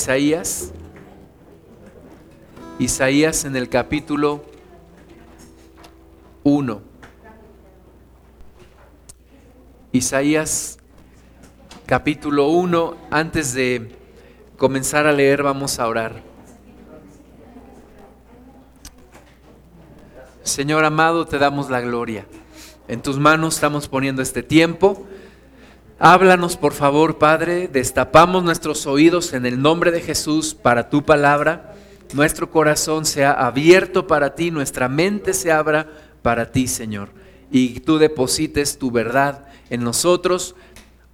Isaías. Isaías en el capítulo 1. Isaías capítulo 1. Antes de comenzar a leer vamos a orar. Señor amado, te damos la gloria. En tus manos estamos poniendo este tiempo. Háblanos, por favor, Padre. Destapamos nuestros oídos en el nombre de Jesús para tu palabra. Nuestro corazón sea abierto para ti, nuestra mente se abra para ti, Señor. Y tú deposites tu verdad en nosotros,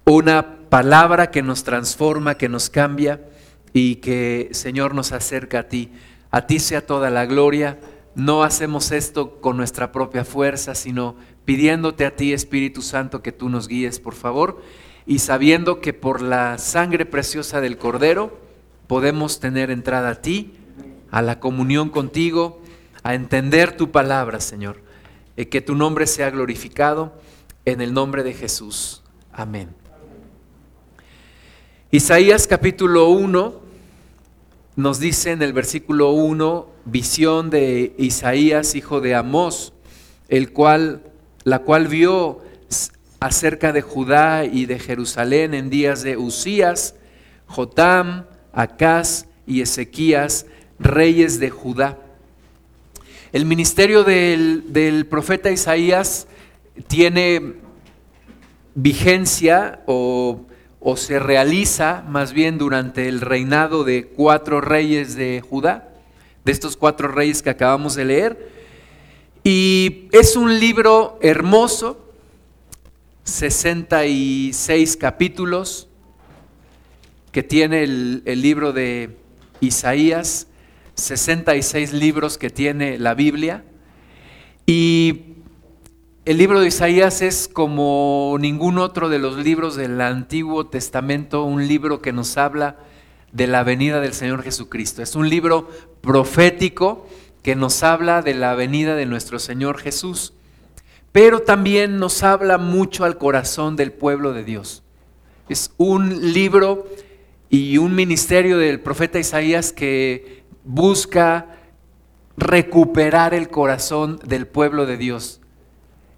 una palabra que nos transforma, que nos cambia y que, Señor, nos acerca a ti. A ti sea toda la gloria. No hacemos esto con nuestra propia fuerza, sino pidiéndote a ti, Espíritu Santo, que tú nos guíes, por favor, y sabiendo que por la sangre preciosa del Cordero podemos tener entrada a ti, a la comunión contigo, a entender tu palabra, Señor. y que tu nombre sea glorificado en el nombre de Jesús. Amén. Isaías capítulo 1 nos dice en el versículo 1, visión de Isaías, hijo de Amós, el cual la cual vio acerca de Judá y de Jerusalén en días de Usías, Jotam, Acaz y Ezequías, reyes de Judá. El ministerio del, profeta Isaías tiene vigencia o, o, se realiza más bien durante el reinado de cuatro reyes de Judá, de estos cuatro reyes que acabamos de leer. Y es un libro hermoso, 66 capítulos, que tiene el, libro de Isaías, 66 libros que tiene la Biblia. Y el libro de Isaías es como ningún otro de los libros del Antiguo Testamento, un libro que nos habla de la venida del Señor Jesucristo. Es un libro profético que nos habla de la venida de nuestro Señor Jesús, pero también nos habla mucho al corazón del pueblo de Dios. Es un libro y un ministerio del profeta Isaías que busca recuperar el corazón del pueblo de Dios.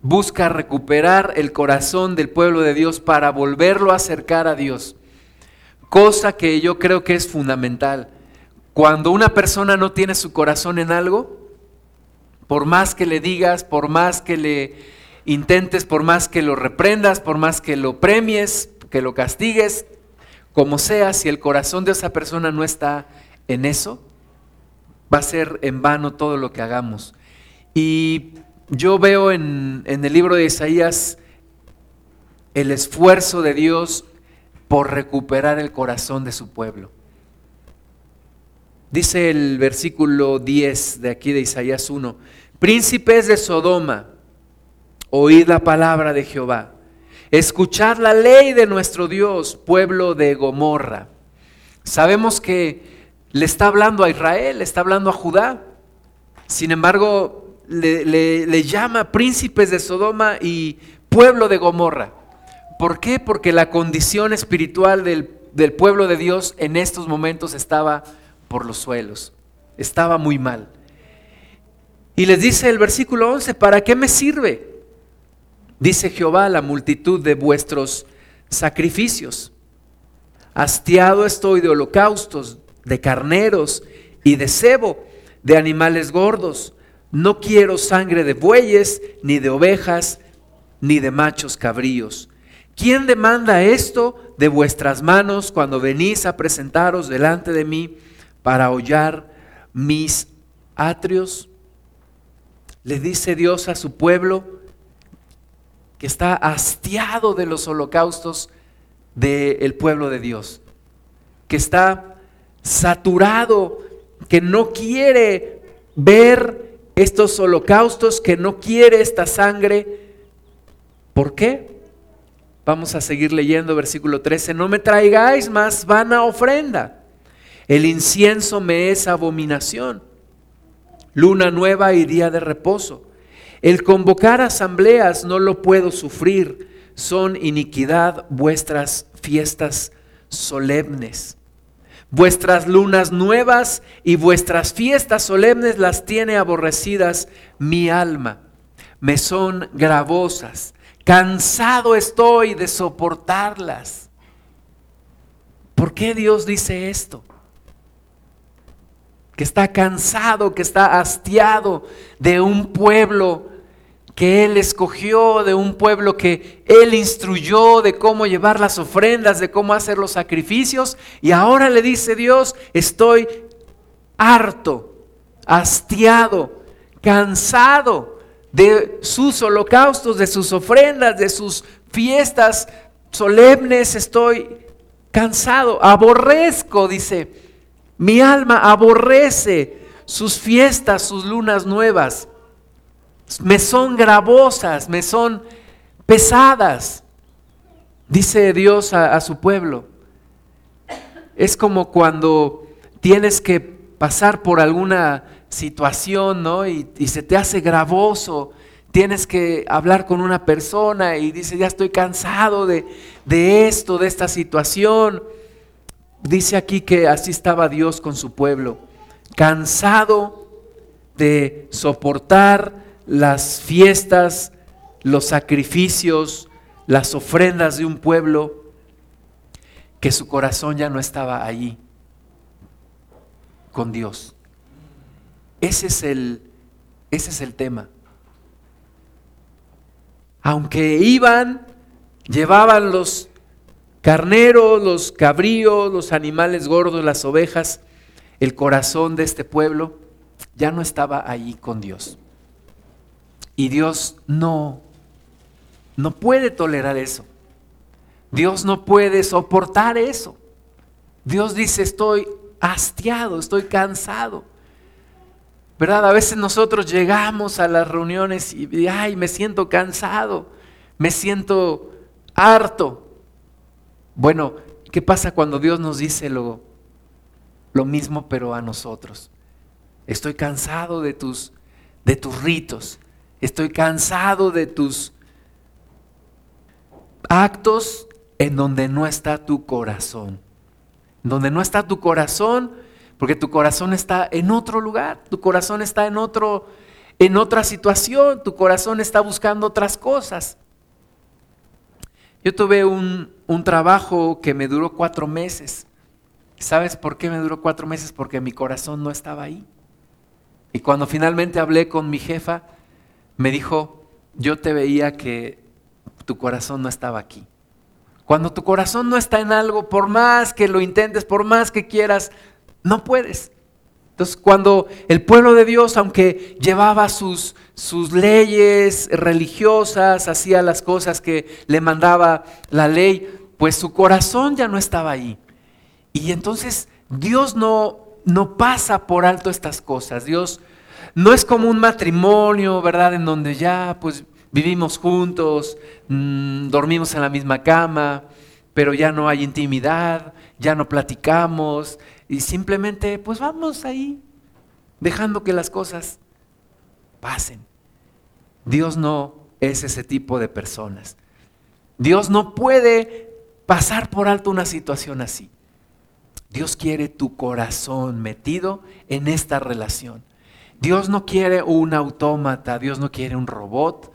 Busca recuperar el corazón del pueblo de Dios para volverlo a acercar a Dios. Cosa que yo creo que es fundamental. Cuando una persona no tiene su corazón en algo, por más que le digas, por más que le intentes, por más que lo reprendas, por más que lo premies, que lo castigues, como sea, si el corazón de esa persona no está en eso, va a ser en vano todo lo que hagamos. Y yo veo en, en el libro de Isaías el esfuerzo de Dios por recuperar el corazón de su pueblo. Dice el versículo 10 de aquí de Isaías 1, príncipes de Sodoma, oíd la palabra de Jehová, escuchad la ley de nuestro Dios, pueblo de Gomorra. Sabemos que le está hablando a Israel, le está hablando a Judá, sin embargo le, llama príncipes de Sodoma y pueblo de Gomorra. ¿Por qué? Porque la condición espiritual del, del pueblo de Dios en estos momentos estaba por los suelos. Estaba muy mal. Y les dice el versículo 11, ¿para qué me sirve? Dice Jehová la multitud de vuestros sacrificios. Hastiado estoy de holocaustos, de carneros y de cebo, de animales gordos. No quiero sangre de bueyes, ni de ovejas, ni de machos cabríos. ¿Quién demanda esto de vuestras manos cuando venís a presentaros delante de mí? Para hollar mis atrios. Le dice Dios a su pueblo que está hastiado de los holocaustos del pueblo de Dios, que está saturado, que no quiere ver estos holocaustos, que no quiere esta sangre. ¿Por qué? Vamos a seguir leyendo versículo 13, no me traigáis más vana ofrenda el incienso me es abominación. Luna nueva y día de reposo. El convocar asambleas no lo puedo sufrir. Son iniquidad vuestras fiestas solemnes. Vuestras lunas nuevas y vuestras fiestas solemnes las tiene aborrecidas mi alma. Me son gravosas. Cansado estoy de soportarlas. ¿Por qué Dios dice esto? Que está cansado, que está hastiado de un pueblo que Él escogió, de un pueblo que Él instruyó de cómo llevar las ofrendas, de cómo hacer los sacrificios. Y ahora le dice Dios, estoy harto, hastiado, cansado de sus holocaustos, de sus ofrendas, de sus fiestas solemnes. Estoy cansado, aborrezco, dice, mi alma aborrece sus fiestas, sus lunas nuevas me son gravosas, me son pesadas, dice Dios a, su pueblo. Es como cuando tienes que pasar por alguna situación, ¿no? Y, se te hace gravoso, tienes que hablar con una persona y dice, ya estoy cansado de, de esto, de esta situación. Dice aquí que así estaba Dios con su pueblo, cansado de soportar las fiestas, los sacrificios, las ofrendas de un pueblo, que su corazón ya no estaba allí con Dios. Ese es el, ese es el tema. Aunque iban, llevaban los carneros, los cabríos, los animales gordos, las ovejas, el corazón de este pueblo ya no estaba allí con Dios. Y Dios no, no puede tolerar eso. Dios no puede soportar eso. Dios dice, estoy hastiado, estoy cansado. ¿Verdad? A veces nosotros llegamos a las reuniones y, ay, me siento cansado, me siento harto. Bueno, ¿qué pasa cuando Dios nos dice lo, lo mismo pero a nosotros? Estoy cansado de tus, de tus ritos, Estoy cansado de tus actos en donde no está tu corazón. Donde no está tu corazón, porque tu corazón está en otro lugar, tu corazón está en otro en otra situación, tu corazón está buscando otras cosas. Yo tuve un, un trabajo que me duró cuatro meses. ¿Sabes por qué me duró cuatro meses? Porque mi corazón no estaba ahí. Y cuando finalmente hablé con mi jefa, me dijo, yo te veía que tu corazón no estaba aquí. Cuando tu corazón no está en algo, por más que lo intentes, por más que quieras, no puedes. Entonces, cuando el pueblo de Dios, aunque llevaba sus, sus leyes religiosas, hacía las cosas que le mandaba la ley, pues su corazón ya no estaba ahí. Y entonces Dios no, no pasa por alto estas cosas. Dios no es como un matrimonio, ¿verdad? En donde ya pues vivimos juntos, mm, dormimos en la misma cama, pero ya no hay intimidad, ya no platicamos y simplemente pues vamos ahí dejando que las cosas pasen. Dios no es ese tipo de personas. Dios no puede pasar por alto una situación así. Dios quiere tu corazón metido en esta relación. Dios no quiere un autómata, Dios no quiere un robot,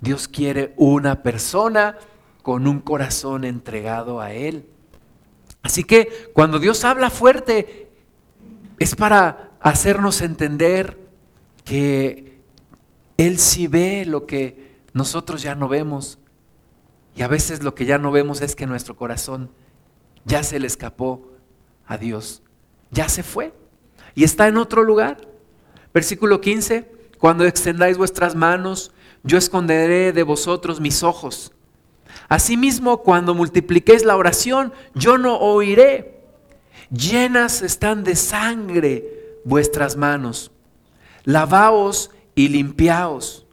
Dios quiere una persona con un corazón entregado a Él. Así que cuando Dios habla fuerte es para hacernos entender que Él sí ve lo que nosotros ya no vemos. Y a veces lo que ya no vemos es que nuestro corazón ya se le escapó a Dios, ya se fue y está en otro lugar. Versículo 15, cuando extendáis vuestras manos, yo esconderé de vosotros mis ojos. Asimismo, cuando multipliquéis la oración, yo no oiré. Llenas están de sangre vuestras manos. Lavaos y limpiaos.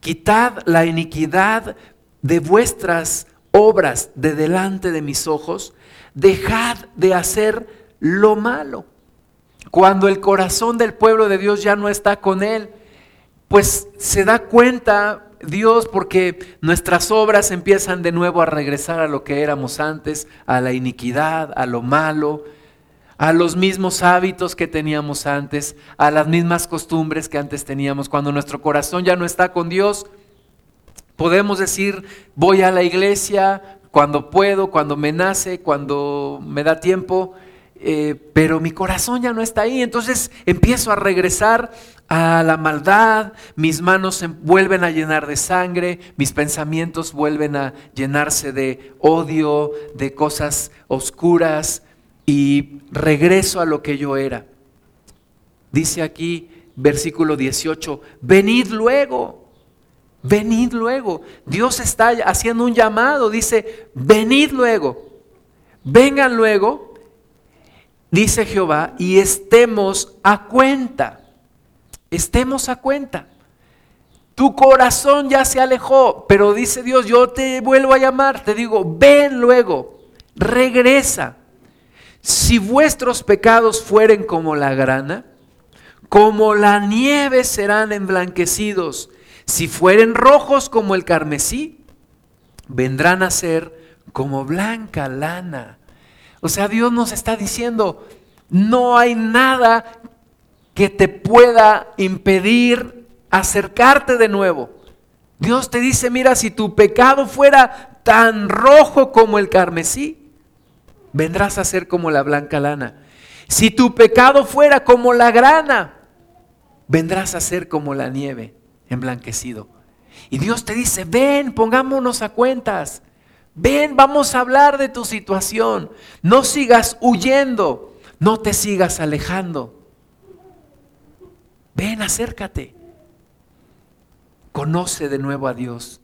Quitad la iniquidad de vuestras obras de delante de mis ojos. Dejad de hacer lo malo. Cuando el corazón del pueblo de Dios ya no está con él, pues se da cuenta Dios porque nuestras obras empiezan de nuevo a regresar a lo que éramos antes, a la iniquidad, a lo malo, a los mismos hábitos que teníamos antes, a las mismas costumbres que antes teníamos. Cuando nuestro corazón ya no está con Dios, podemos decir, voy a la iglesia cuando puedo, cuando me nace, cuando me da tiempo, eh, pero mi corazón ya no está ahí. Entonces empiezo a regresar a la maldad, mis manos se vuelven a llenar de sangre, mis pensamientos vuelven a llenarse de odio, de cosas oscuras y regreso a lo que yo era. Dice aquí versículo 18, venid luego, venid luego. Dios está haciendo un llamado, dice, venid luego, vengan luego, dice Jehová, y estemos a cuenta estemos a cuenta. Tu corazón ya se alejó, pero dice Dios, yo te vuelvo a llamar, te digo, ven luego, regresa. Si vuestros pecados fueren como la grana, como la nieve serán emblanquecidos. Si fueren rojos como el carmesí, vendrán a ser como blanca lana. O sea, Dios nos está diciendo, no hay nada que te pueda impedir acercarte de nuevo. Dios te dice, mira, si tu pecado fuera tan rojo como el carmesí, vendrás a ser como la blanca lana. Si tu pecado fuera como la grana, vendrás a ser como la nieve emblanquecido. Y Dios te dice, ven, pongámonos a cuentas. Ven, vamos a hablar de tu situación. No sigas huyendo, no te sigas alejando. Ven, acércate. Conoce de nuevo a Dios.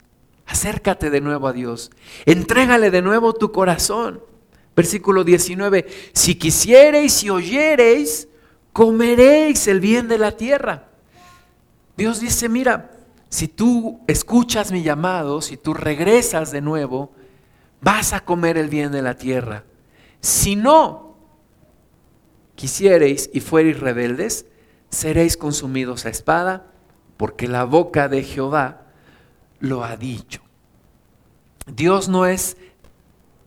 Acércate de nuevo a Dios. Entrégale de nuevo tu corazón. Versículo 19. Si quisiereis y oyereis, comeréis el bien de la tierra. Dios dice, mira, si tú escuchas mi llamado, si tú regresas de nuevo, vas a comer el bien de la tierra. Si no quisiereis y fuereis rebeldes, seréis consumidos a espada, porque la boca de Jehová lo ha dicho. Dios no es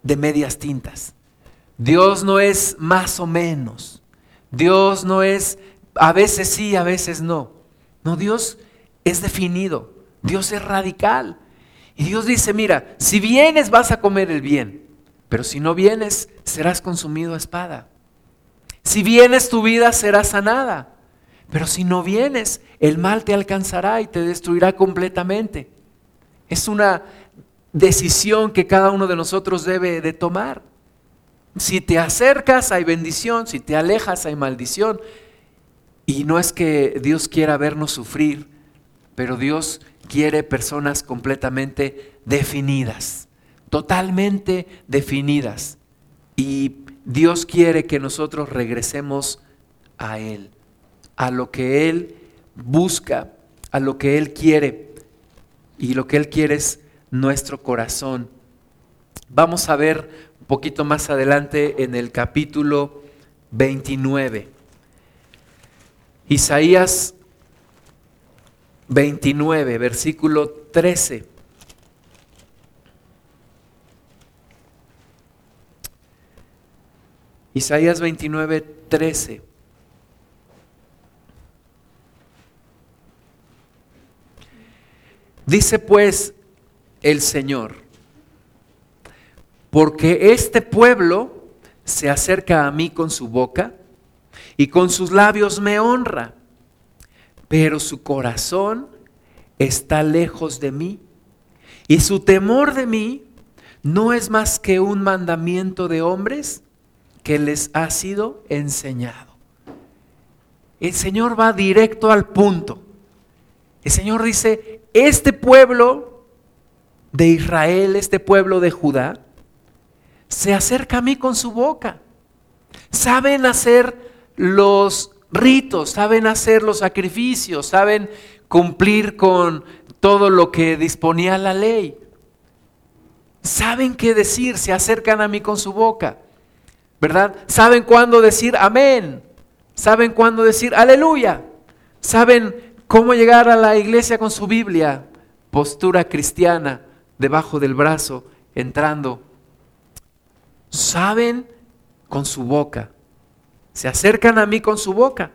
de medias tintas. Dios no es más o menos. Dios no es a veces sí, a veces no. No, Dios es definido. Dios es radical. Y Dios dice, mira, si vienes vas a comer el bien, pero si no vienes serás consumido a espada. Si vienes tu vida será sanada. Pero si no vienes, el mal te alcanzará y te destruirá completamente. Es una decisión que cada uno de nosotros debe de tomar. Si te acercas hay bendición, si te alejas hay maldición. Y no es que Dios quiera vernos sufrir, pero Dios quiere personas completamente definidas, totalmente definidas. Y Dios quiere que nosotros regresemos a Él a lo que Él busca, a lo que Él quiere. Y lo que Él quiere es nuestro corazón. Vamos a ver un poquito más adelante en el capítulo 29. Isaías 29, versículo 13. Isaías 29, 13. Dice pues el Señor, porque este pueblo se acerca a mí con su boca y con sus labios me honra, pero su corazón está lejos de mí y su temor de mí no es más que un mandamiento de hombres que les ha sido enseñado. El Señor va directo al punto. El Señor dice, este pueblo de Israel, este pueblo de Judá, se acerca a mí con su boca. Saben hacer los ritos, saben hacer los sacrificios, saben cumplir con todo lo que disponía la ley. Saben qué decir, se acercan a mí con su boca. ¿Verdad? Saben cuándo decir amén. Saben cuándo decir aleluya. Saben ¿Cómo llegar a la iglesia con su Biblia? Postura cristiana debajo del brazo, entrando. Saben con su boca, se acercan a mí con su boca,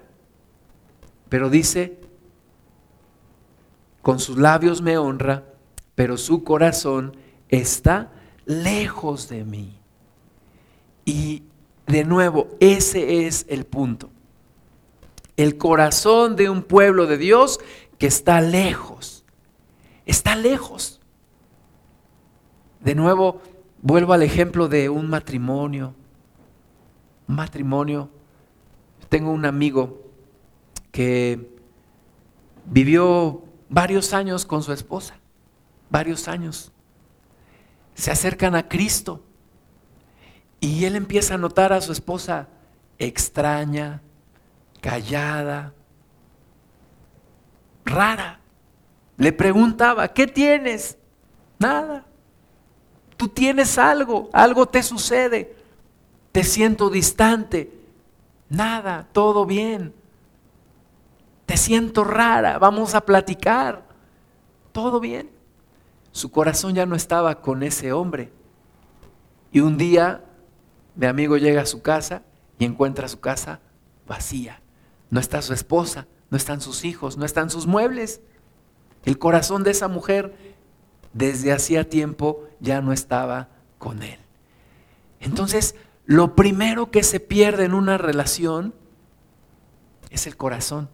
pero dice, con sus labios me honra, pero su corazón está lejos de mí. Y de nuevo, ese es el punto. El corazón de un pueblo de Dios que está lejos. Está lejos. De nuevo, vuelvo al ejemplo de un matrimonio. Un matrimonio. Tengo un amigo que vivió varios años con su esposa. Varios años. Se acercan a Cristo. Y él empieza a notar a su esposa extraña, callada, rara. Le preguntaba, ¿qué tienes? Nada. Tú tienes algo, algo te sucede. Te siento distante. Nada, todo bien. Te siento rara, vamos a platicar. Todo bien. Su corazón ya no estaba con ese hombre. Y un día mi amigo llega a su casa y encuentra su casa vacía. No está su esposa, no están sus hijos, no están sus muebles. El corazón de esa mujer desde hacía tiempo ya no estaba con él. Entonces, lo primero que se pierde en una relación es el corazón.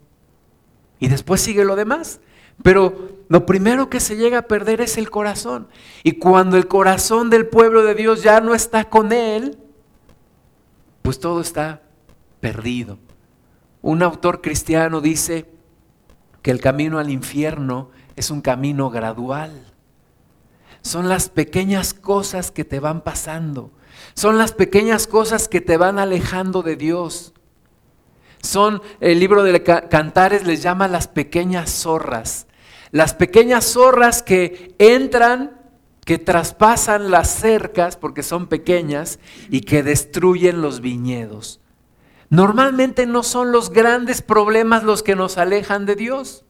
Y después sigue lo demás. Pero lo primero que se llega a perder es el corazón. Y cuando el corazón del pueblo de Dios ya no está con él, pues todo está perdido. Un autor cristiano dice que el camino al infierno es un camino gradual. Son las pequeñas cosas que te van pasando. Son las pequeñas cosas que te van alejando de Dios. Son, el libro de Cantares les llama las pequeñas zorras. Las pequeñas zorras que entran, que traspasan las cercas porque son pequeñas y que destruyen los viñedos. Normalmente no son los grandes problemas los que nos alejan de Dios.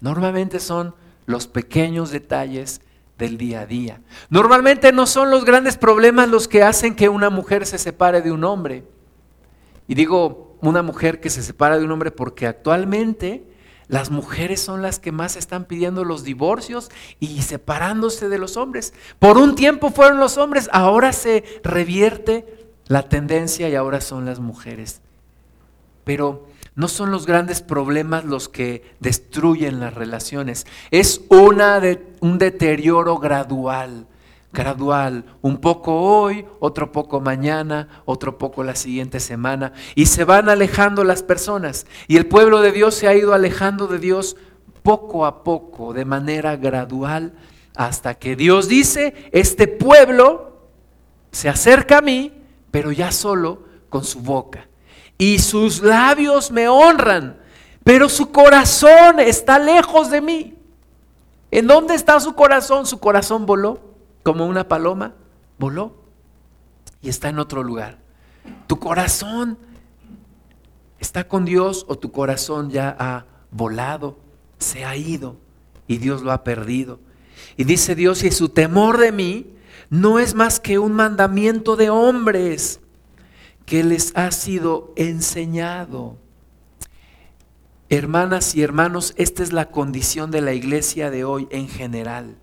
Normalmente son los pequeños detalles del día a día. Normalmente no son los grandes problemas los que hacen que una mujer se separe de un hombre. Y digo una mujer que se separa de un hombre porque actualmente las mujeres son las que más están pidiendo los divorcios y separándose de los hombres. Por un tiempo fueron los hombres, ahora se revierte la tendencia y ahora son las mujeres. Pero no son los grandes problemas los que destruyen las relaciones. Es una un deterioro gradual, gradual. Un poco hoy, otro poco mañana, otro poco la siguiente semana. Y se van alejando las personas. Y el pueblo de Dios se ha ido alejando de Dios poco a poco, de manera gradual, hasta que Dios dice, este pueblo se acerca a mí pero ya solo con su boca. Y sus labios me honran, pero su corazón está lejos de mí. ¿En dónde está su corazón? Su corazón voló como una paloma, voló y está en otro lugar. Tu corazón está con Dios o tu corazón ya ha volado, se ha ido y Dios lo ha perdido. Y dice Dios, y su temor de mí no es más que un mandamiento de hombres que les ha sido enseñado. Hermanas y hermanos, esta es la condición de la iglesia de hoy en general.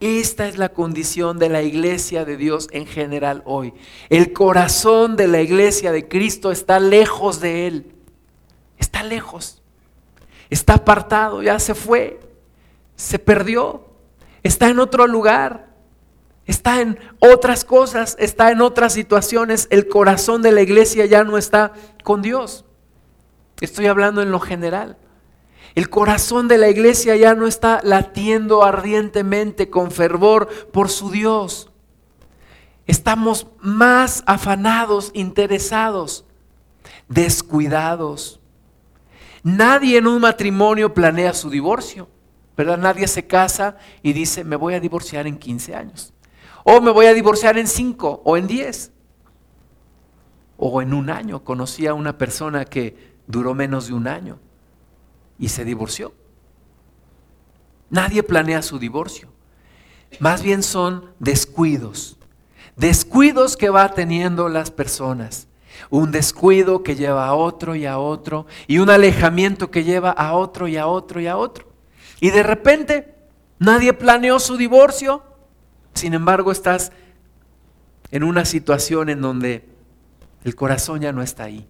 Esta es la condición de la iglesia de Dios en general hoy. El corazón de la iglesia de Cristo está lejos de Él. Está lejos. Está apartado, ya se fue. Se perdió. Está en otro lugar está en otras cosas, está en otras situaciones. El corazón de la iglesia ya no está con Dios. Estoy hablando en lo general. El corazón de la iglesia ya no está latiendo ardientemente con fervor por su Dios. Estamos más afanados, interesados, descuidados. Nadie en un matrimonio planea su divorcio, ¿verdad? Nadie se casa y dice, me voy a divorciar en 15 años. O me voy a divorciar en cinco o en diez. O en un año. Conocí a una persona que duró menos de un año y se divorció. Nadie planea su divorcio. Más bien son descuidos. Descuidos que va teniendo las personas. Un descuido que lleva a otro y a otro, y un alejamiento que lleva a otro y a otro y a otro. Y de repente nadie planeó su divorcio, sin embargo estás en una situación en donde el corazón ya no está ahí.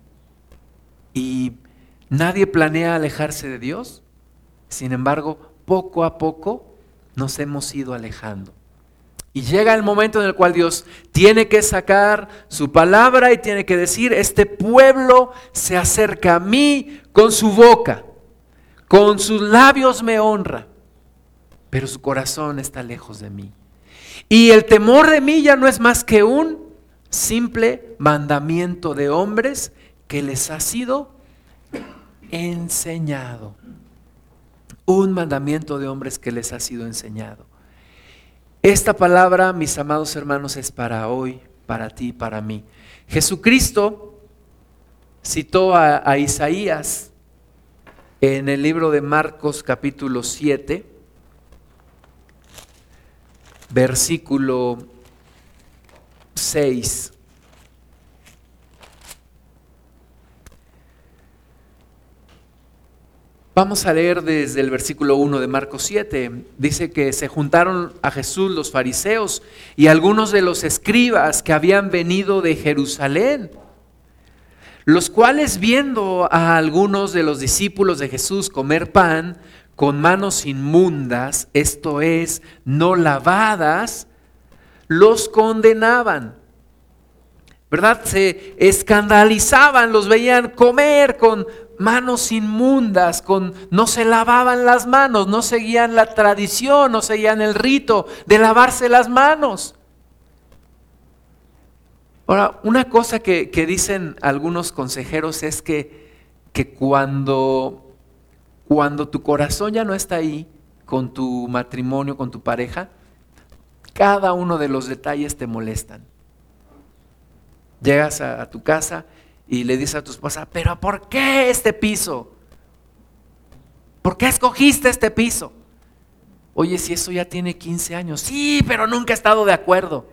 Y nadie planea alejarse de Dios, sin embargo, poco a poco nos hemos ido alejando. Y llega el momento en el cual Dios tiene que sacar su palabra y tiene que decir, este pueblo se acerca a mí con su boca, con sus labios me honra, pero su corazón está lejos de mí. Y el temor de mí ya no es más que un simple mandamiento de hombres que les ha sido enseñado. Un mandamiento de hombres que les ha sido enseñado. Esta palabra, mis amados hermanos, es para hoy, para ti, para mí. Jesucristo citó a, Isaías en el libro de Marcos capítulo 7, versículo 6. Vamos a leer desde el versículo 1 de Marcos 7. Dice que se juntaron a Jesús los fariseos y algunos de los escribas que habían venido de Jerusalén, los cuales viendo a algunos de los discípulos de Jesús comer pan con manos inmundas, esto es, no lavadas, los condenaban. ¿Verdad? Se escandalizaban, los veían comer con manos inmundas, con no se lavaban las manos, no seguían la tradición, no seguían el rito de lavarse las manos. Ahora, una cosa que, dicen algunos consejeros es que, que cuando, cuando tu corazón ya no está ahí con tu matrimonio, con tu pareja, cada uno de los detalles te molestan. Llegas a tu casa y le dice a tu esposa, pero ¿por qué este piso? ¿Por qué escogiste este piso? Oye, si eso ya tiene 15 años, sí, pero nunca he estado de acuerdo.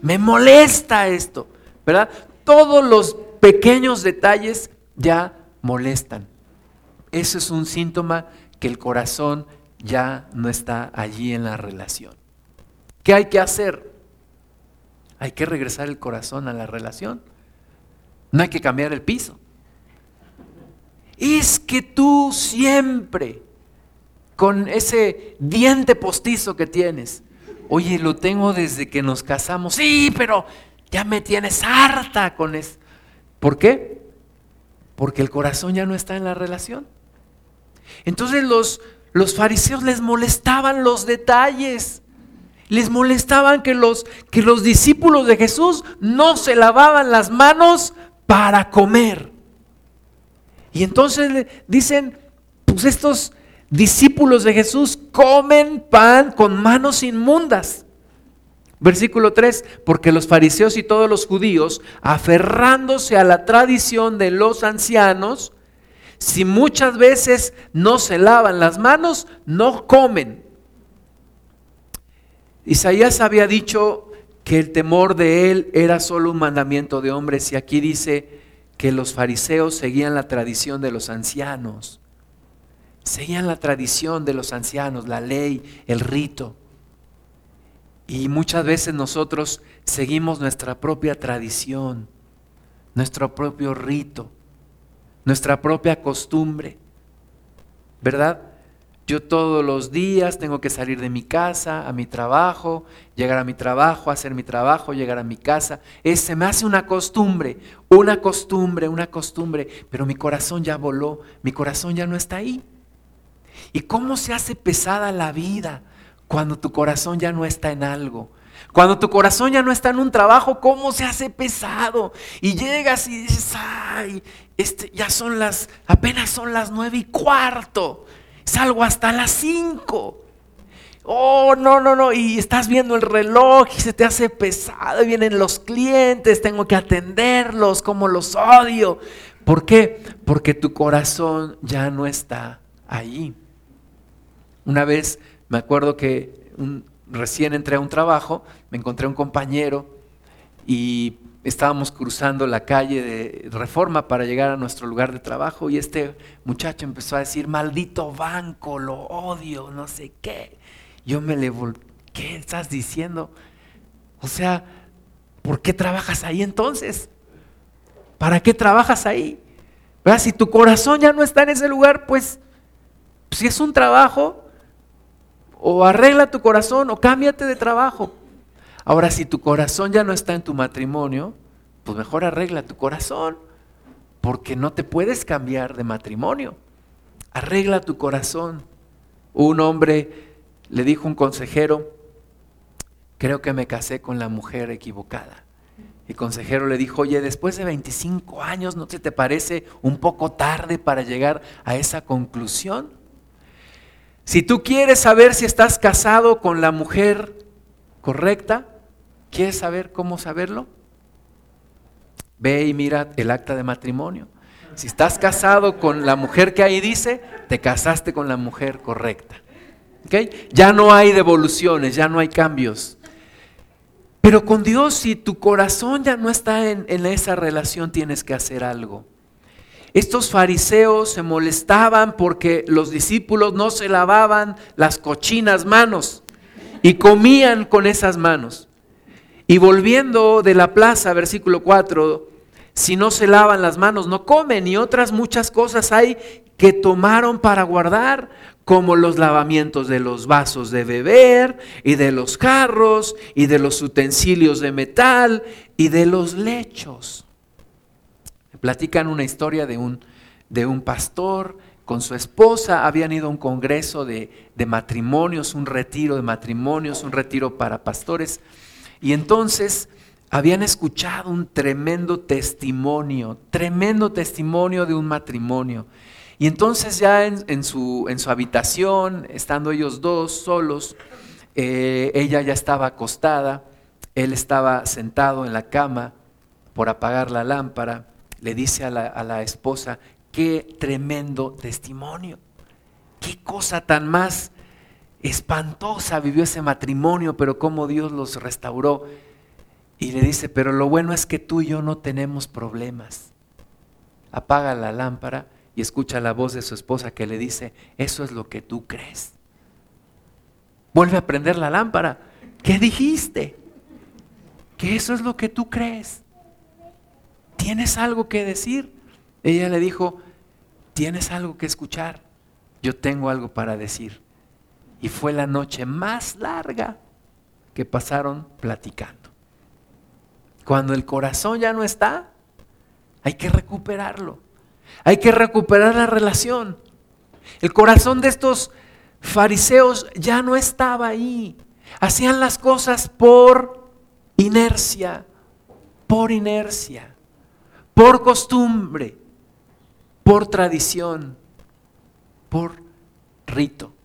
Me molesta esto, ¿verdad? Todos los pequeños detalles ya molestan. Eso es un síntoma que el corazón ya no está allí en la relación. ¿Qué hay que hacer? Hay que regresar el corazón a la relación. No hay que cambiar el piso. Es que tú siempre, con ese diente postizo que tienes, oye, lo tengo desde que nos casamos. Sí, pero ya me tienes harta con eso. ¿Por qué? Porque el corazón ya no está en la relación. Entonces los, los fariseos les molestaban los detalles. Les molestaban que los, que los discípulos de Jesús no se lavaban las manos para comer. Y entonces dicen, pues estos discípulos de Jesús comen pan con manos inmundas. Versículo 3, porque los fariseos y todos los judíos, aferrándose a la tradición de los ancianos, si muchas veces no se lavan las manos, no comen. Isaías había dicho que el temor de él era solo un mandamiento de hombres y aquí dice que los fariseos seguían la tradición de los ancianos, seguían la tradición de los ancianos, la ley, el rito. Y muchas veces nosotros seguimos nuestra propia tradición, nuestro propio rito, nuestra propia costumbre, ¿verdad? Yo todos los días tengo que salir de mi casa a mi trabajo, llegar a mi trabajo, hacer mi trabajo, llegar a mi casa. Es, se me hace una costumbre, una costumbre, una costumbre, pero mi corazón ya voló, mi corazón ya no está ahí. ¿Y cómo se hace pesada la vida cuando tu corazón ya no está en algo? Cuando tu corazón ya no está en un trabajo, ¿cómo se hace pesado? Y llegas y dices, ay, este, ya son las, apenas son las nueve y cuarto salgo hasta las 5. Oh, no, no, no. Y estás viendo el reloj y se te hace pesado. Vienen los clientes, tengo que atenderlos, como los odio. ¿Por qué? Porque tu corazón ya no está ahí. Una vez me acuerdo que recién entré a un trabajo, me encontré un compañero y estábamos cruzando la calle de Reforma para llegar a nuestro lugar de trabajo y este muchacho empezó a decir, maldito banco, lo odio, no sé qué. Yo me le volví, ¿qué estás diciendo? O sea, ¿por qué trabajas ahí entonces? ¿Para qué trabajas ahí? Si tu corazón ya no está en ese lugar, pues si es un trabajo, o arregla tu corazón o cámbiate de trabajo. Ahora, si tu corazón ya no está en tu matrimonio, pues mejor arregla tu corazón, porque no te puedes cambiar de matrimonio. Arregla tu corazón. Un hombre le dijo un consejero, creo que me casé con la mujer equivocada. El consejero le dijo, oye, después de 25 años, ¿no te parece un poco tarde para llegar a esa conclusión? Si tú quieres saber si estás casado con la mujer correcta, ¿quieres saber cómo saberlo? Ve y mira el acta de matrimonio. Si estás casado con la mujer que ahí dice, te casaste con la mujer correcta. ¿Okay? Ya no hay devoluciones, ya no hay cambios. Pero con Dios, si tu corazón ya no está en, esa relación, tienes que hacer algo. Estos fariseos se molestaban porque los discípulos no se lavaban las cochinas manos y comían con esas manos. Y volviendo de la plaza, versículo 4, si no se lavan las manos, no comen y otras muchas cosas hay que tomaron para guardar, como los lavamientos de los vasos de beber y de los carros y de los utensilios de metal y de los lechos. Platican una historia de un, de un pastor con su esposa, habían ido a un congreso de, de matrimonios, un retiro de matrimonios, un retiro para pastores, y entonces habían escuchado un tremendo testimonio, tremendo testimonio de un matrimonio. Y entonces ya en, su, en su, habitación, estando ellos dos solos, eh, ella ya estaba acostada, él estaba sentado en la cama por apagar la lámpara, le dice a la, a la esposa, qué tremendo testimonio, qué cosa tan más espantosa vivió ese matrimonio, pero cómo Dios los restauró. Y le dice, pero lo bueno es que tú y yo no tenemos problemas. Apaga la lámpara y escucha la voz de su esposa que le dice, eso es lo que tú crees. Vuelve a prender la lámpara. ¿Qué dijiste? Que eso es lo que tú crees. ¿Tienes algo que decir? Ella le dijo, ¿tienes algo que escuchar? Yo tengo algo para decir. Y fue la noche más larga que pasaron platicando. Cuando el corazón ya no está, hay que recuperarlo. Hay que recuperar la relación. El corazón de estos fariseos ya no estaba ahí. Hacían las cosas por inercia, por inercia, por costumbre, por tradición, por rito.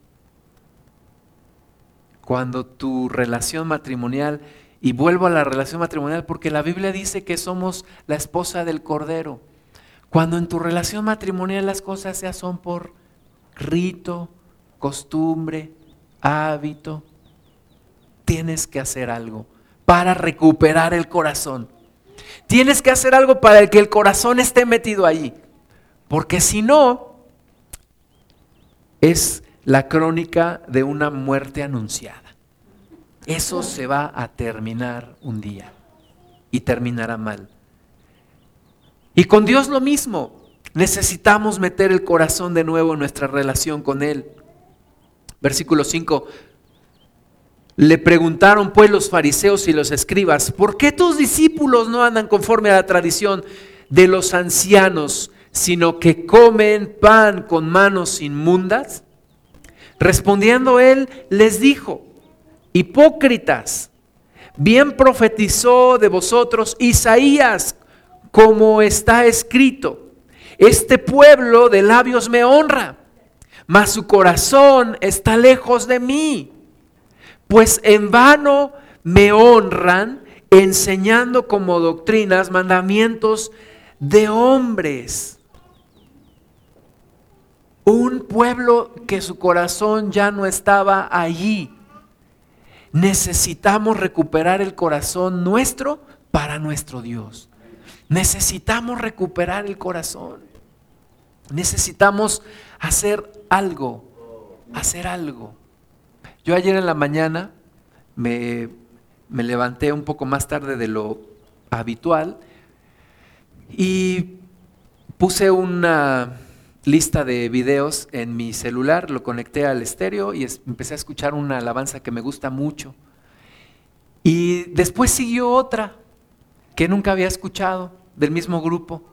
Cuando tu relación matrimonial, y vuelvo a la relación matrimonial porque la Biblia dice que somos la esposa del Cordero. Cuando en tu relación matrimonial las cosas ya son por rito, costumbre, hábito, tienes que hacer algo para recuperar el corazón. Tienes que hacer algo para que el corazón esté metido allí. Porque si no, es la crónica de una muerte anunciada. Eso se va a terminar un día y terminará mal. Y con Dios lo mismo. Necesitamos meter el corazón de nuevo en nuestra relación con Él. Versículo 5. Le preguntaron pues los fariseos y los escribas, ¿por qué tus discípulos no andan conforme a la tradición de los ancianos, sino que comen pan con manos inmundas? Respondiendo él, les dijo, hipócritas, bien profetizó de vosotros Isaías como está escrito, este pueblo de labios me honra, mas su corazón está lejos de mí, pues en vano me honran enseñando como doctrinas mandamientos de hombres. Un pueblo que su corazón ya no estaba allí. Necesitamos recuperar el corazón nuestro para nuestro Dios. Necesitamos recuperar el corazón. Necesitamos hacer algo, hacer algo. Yo ayer en la mañana me, me levanté un poco más tarde de lo habitual y puse una lista de videos en mi celular, lo conecté al estéreo y empecé a escuchar una alabanza que me gusta mucho. Y después siguió otra que nunca había escuchado del mismo grupo,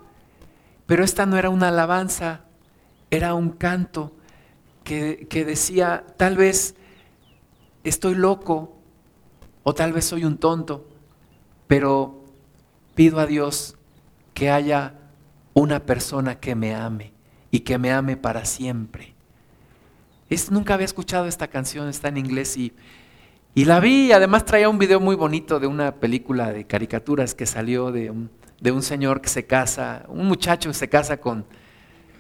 pero esta no era una alabanza, era un canto que, que decía, tal vez estoy loco o tal vez soy un tonto, pero pido a Dios que haya una persona que me ame y que me ame para siempre. Es, nunca había escuchado esta canción, está en inglés y, y la vi y además traía un video muy bonito de una película de caricaturas que salió de un, de un señor que se casa, un muchacho que se casa con,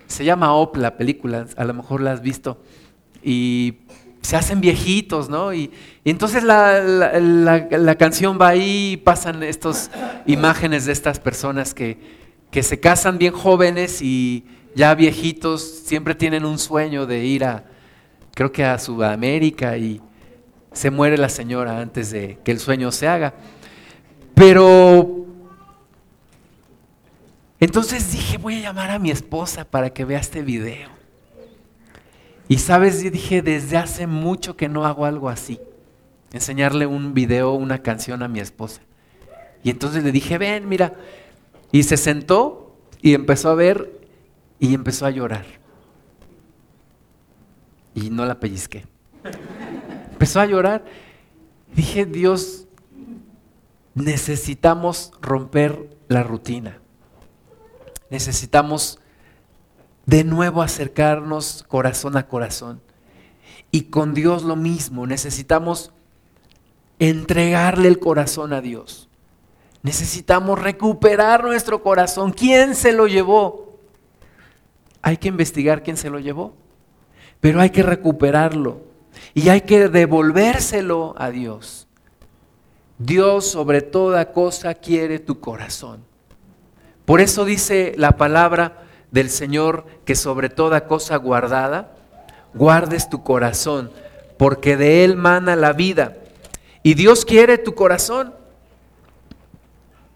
se llama Op la película, a lo mejor la has visto, y se hacen viejitos, ¿no? Y, entonces la, la, canción va ahí y pasan estas imágenes de estas personas que, que se casan bien jóvenes y ya viejitos siempre tienen un sueño de ir a, creo que a Sudamérica y se muere la señora antes de que el sueño se haga. Pero entonces dije, voy a llamar a mi esposa para que vea este video. Y sabes, dije, desde hace mucho que no hago algo así. Enseñarle un video, una canción a mi esposa. Y entonces le dije, ven, mira. Y se sentó y empezó a ver y empezó a llorar. Y no la pellizqué. Empezó a llorar. Dije, Dios, necesitamos romper la rutina. Necesitamos de nuevo acercarnos corazón a corazón. Y con Dios lo mismo, necesitamos entregarle el corazón a Dios. Necesitamos recuperar nuestro corazón. ¿Quién se lo llevó? Hay que investigar quién se lo llevó, pero hay que recuperarlo y hay que devolvérselo a Dios. Dios sobre toda cosa quiere tu corazón. Por eso dice la palabra del Señor que sobre toda cosa guardada, guardes tu corazón, porque de Él mana la vida. Y Dios quiere tu corazón.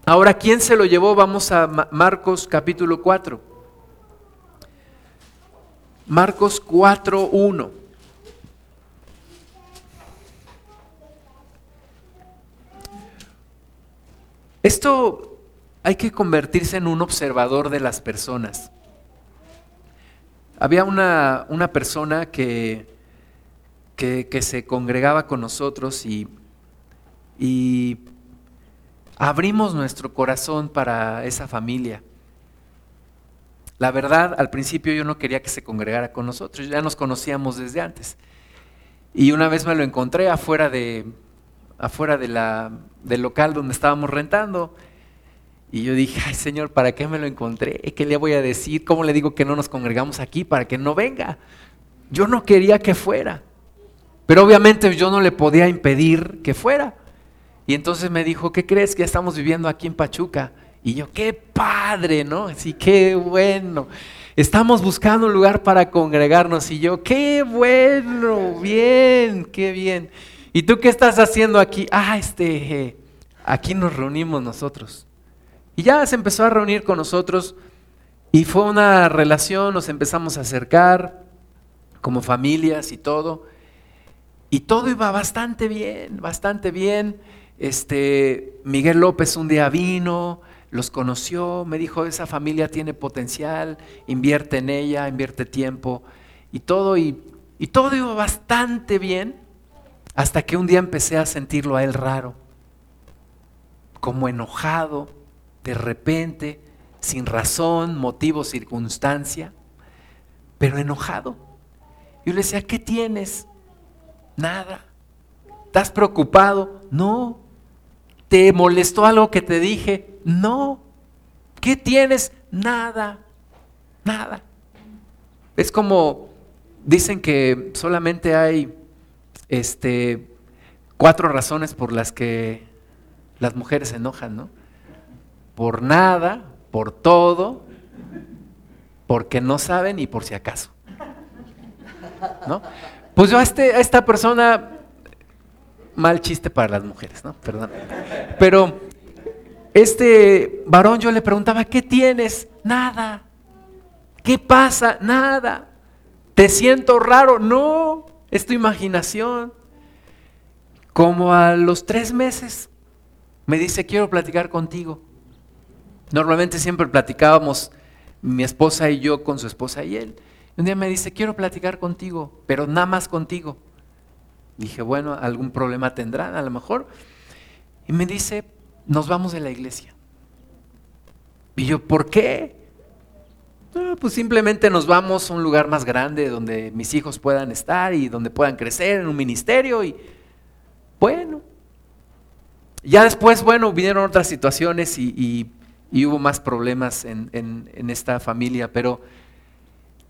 Ahora, ¿quién se lo llevó? Vamos a Marcos capítulo 4. Marcos 4, 1. Esto hay que convertirse en un observador de las personas. Había una, persona que, que, se congregaba con nosotros y, y abrimos nuestro corazón para esa familia. La verdad, al principio yo no quería que se congregara con nosotros, ya nos conocíamos desde antes. Y una vez me lo encontré afuera, de, afuera del local donde estábamos rentando y yo dije, ay Señor, ¿para qué me lo encontré? ¿Qué le voy a decir? ¿Cómo le digo que no nos congregamos aquí para que no venga? Yo no quería que fuera, pero obviamente yo no le podía impedir que fuera. Y entonces me dijo, ¿qué crees que estamos viviendo aquí en Pachuca? Y yo, qué padre, ¿no? Así, qué bueno. Estamos buscando un lugar para congregarnos. Y yo, qué bueno, bien, qué bien. ¿Y tú qué estás haciendo aquí? Ah, este, aquí nos reunimos nosotros. Y ya se empezó a reunir con nosotros y fue una relación, nos empezamos a acercar como familias y todo. Y todo iba bastante bien, bastante bien. Este, Miguel López un día vino, los conoció, me dijo, esa familia tiene potencial, invierte en ella, invierte tiempo y todo, y, todo iba bastante bien, hasta que un día empecé a sentirlo a él raro, como enojado, de repente, sin razón, motivo, circunstancia, pero enojado. Yo le decía, ¿qué tienes? Nada. ¿Estás preocupado? No. ¿Te molestó algo que te dije? No. ¿Qué tienes? Nada. Nada. Es como dicen que solamente hay este cuatro razones por las que las mujeres se enojan, ¿no? por nada, por todo, porque no saben y por si acaso. ¿No? Pues yo a, este, a esta persona, mal chiste para las mujeres, ¿no? Perdón. Pero este varón yo le preguntaba, ¿qué tienes? Nada. ¿Qué pasa? Nada. ¿Te siento raro? No, es tu imaginación. Como a los tres meses me dice, quiero platicar contigo. Normalmente siempre platicábamos mi esposa y yo con su esposa y él. Un día me dice, quiero platicar contigo, pero nada más contigo. Dije, bueno, algún problema tendrán a lo mejor. Y me dice, nos vamos de la iglesia. Y yo, ¿por qué? pues simplemente nos vamos a un lugar más grande donde mis hijos puedan estar y donde puedan crecer en un ministerio. Y bueno, ya después, bueno, vinieron otras situaciones y, hubo más problemas en, en esta familia, pero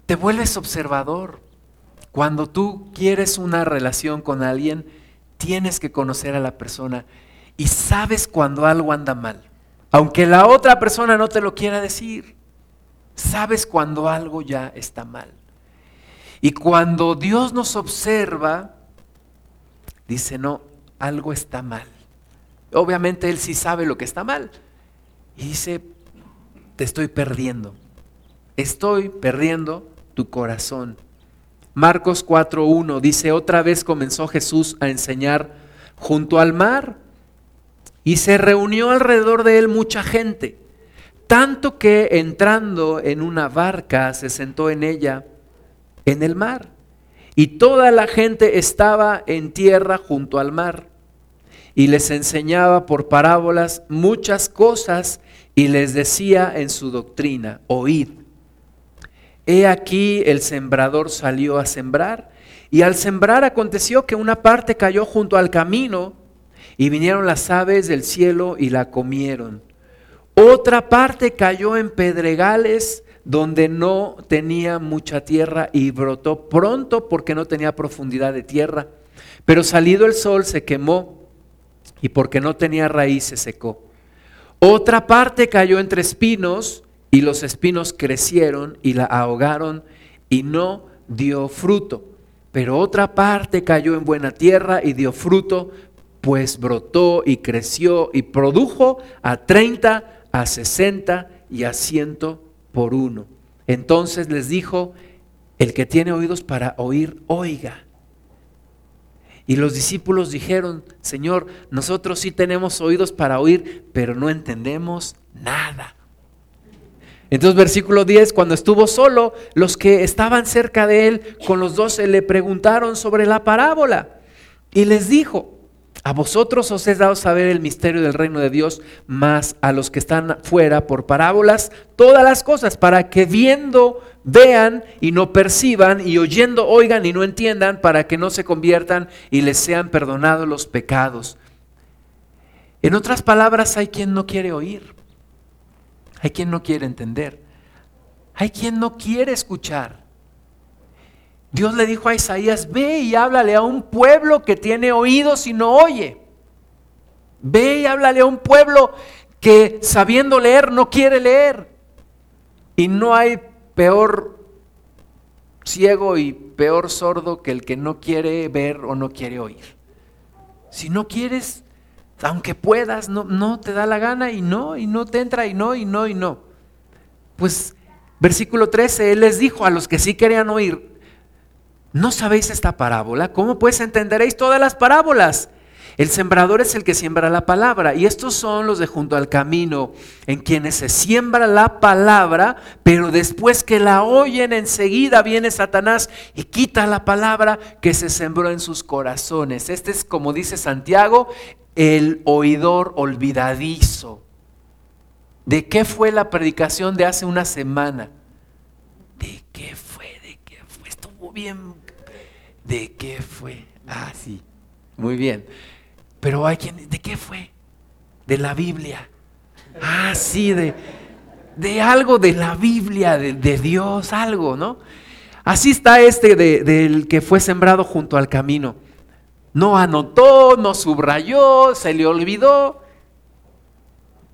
te vuelves observador. Cuando tú quieres una relación con alguien, tienes que conocer a la persona y sabes cuando algo anda mal. Aunque la otra persona no te lo quiera decir, sabes cuando algo ya está mal. Y cuando Dios nos observa, dice, no, algo está mal. Obviamente Él sí sabe lo que está mal. Y dice, te estoy perdiendo. Estoy perdiendo tu corazón. Marcos 4.1 dice, otra vez comenzó Jesús a enseñar junto al mar y se reunió alrededor de él mucha gente, tanto que entrando en una barca se sentó en ella en el mar. Y toda la gente estaba en tierra junto al mar. Y les enseñaba por parábolas muchas cosas y les decía en su doctrina, oíd. He aquí el sembrador salió a sembrar y al sembrar aconteció que una parte cayó junto al camino y vinieron las aves del cielo y la comieron. Otra parte cayó en pedregales donde no tenía mucha tierra y brotó pronto porque no tenía profundidad de tierra. Pero salido el sol se quemó y porque no tenía raíz se secó. Otra parte cayó entre espinos y los espinos crecieron y la ahogaron y no dio fruto. Pero otra parte cayó en buena tierra y dio fruto pues brotó y creció y produjo a 30, a 60 y a 100 por uno. Entonces les dijo, el que tiene oídos para oír, oiga. Y los discípulos dijeron, Señor, nosotros sí tenemos oídos para oír, pero no entendemos nada. Entonces versículo 10, cuando estuvo solo, los que estaban cerca de él con los doce le preguntaron sobre la parábola y les dijo, a vosotros os he dado saber el misterio del reino de Dios, más a los que están fuera por parábolas, todas las cosas, para que viendo vean y no perciban, y oyendo oigan y no entiendan, para que no se conviertan y les sean perdonados los pecados. En otras palabras, hay quien no quiere oír, hay quien no quiere entender, hay quien no quiere escuchar. Dios le dijo a Isaías, ve y háblale a un pueblo que tiene oídos y no oye. Ve y háblale a un pueblo que sabiendo leer no quiere leer. Y no hay peor ciego y peor sordo que el que no quiere ver o no quiere oír. Si no quieres, aunque puedas, no, no te da la gana y no, y no te entra y no, y no, y no. Pues versículo 13, Él les dijo a los que sí querían oír, ¿No sabéis esta parábola? ¿Cómo pues entenderéis todas las parábolas? El sembrador es el que siembra la palabra y estos son los de junto al camino, en quienes se siembra la palabra, pero después que la oyen enseguida viene Satanás y quita la palabra que se sembró en sus corazones. Este es, como dice Santiago, el oidor olvidadizo. ¿De qué fue la predicación de hace una semana? ¿De qué fue? ¿De qué fue? Estuvo bien ¿De qué fue? Ah, sí, muy bien. Pero hay quien, ¿de qué fue? De la Biblia. Ah, sí, de, de algo de la Biblia, de, Dios, algo, ¿no? Así está este del que fue sembrado junto al camino. No anotó, no subrayó, se le olvidó.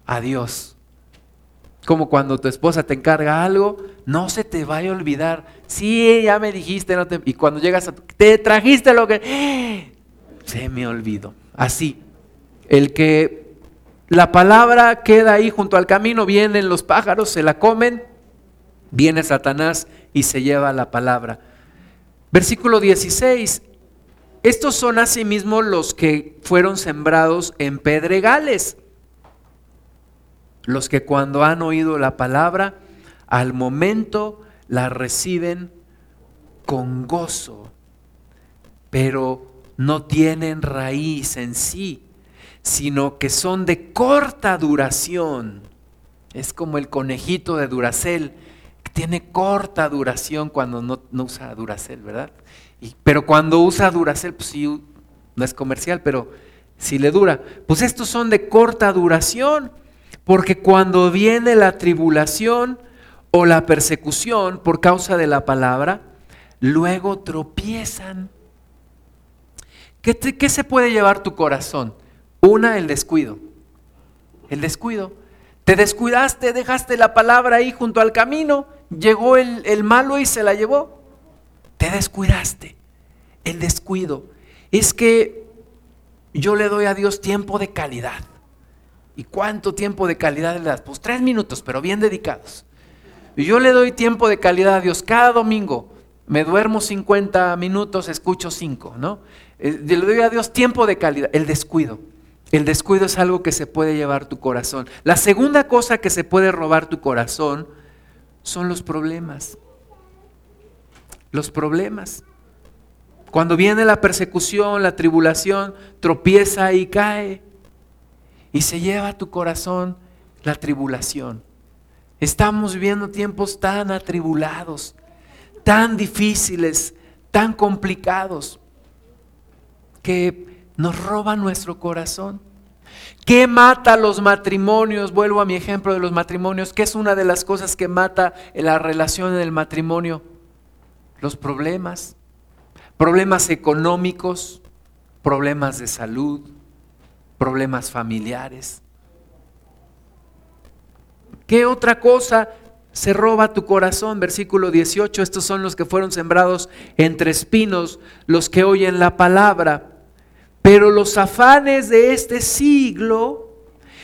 Adiós. Como cuando tu esposa te encarga algo, no se te vaya a olvidar. Sí, ya me dijiste, no te... y cuando llegas a... Te trajiste lo que... Se me olvidó. Así, el que la palabra queda ahí junto al camino, vienen los pájaros, se la comen, viene Satanás y se lleva la palabra. Versículo 16. Estos son asimismo los que fueron sembrados en pedregales, los que cuando han oído la palabra, al momento la reciben con gozo, pero no tienen raíz en sí, sino que son de corta duración. Es como el conejito de Duracel, que tiene corta duración cuando no, usa Duracel, ¿verdad? pero cuando usa Duracel, pues sí, no es comercial, pero si le dura. Pues estos son de corta duración, porque cuando viene la tribulación o la persecución por causa de la palabra, luego tropiezan. ¿Qué, se puede llevar tu corazón? Una, el descuido. El descuido. Te descuidaste, dejaste la palabra ahí junto al camino, llegó el malo y se la llevó. Te descuidaste. El descuido. Es que yo le doy a Dios tiempo de calidad. ¿Y cuánto tiempo de calidad le das? Pues tres minutos, pero bien dedicados. Y yo le doy tiempo de calidad a Dios cada domingo. Me duermo 50 minutos, escucho 5, ¿no? Eh, le doy a Dios tiempo de calidad, el descuido. El descuido es algo que se puede llevar tu corazón. La segunda cosa que se puede robar tu corazón son los problemas. Los problemas. Cuando viene la persecución, la tribulación, tropieza y cae. Y se lleva a tu corazón la tribulación. Estamos viviendo tiempos tan atribulados, tan difíciles, tan complicados, que nos roba nuestro corazón. ¿Qué mata los matrimonios? Vuelvo a mi ejemplo de los matrimonios. ¿Qué es una de las cosas que mata la relación en el matrimonio? Los problemas. Problemas económicos, problemas de salud, problemas familiares. ¿Qué otra cosa se roba tu corazón? Versículo 18, estos son los que fueron sembrados entre espinos, los que oyen la palabra pero los afanes de este siglo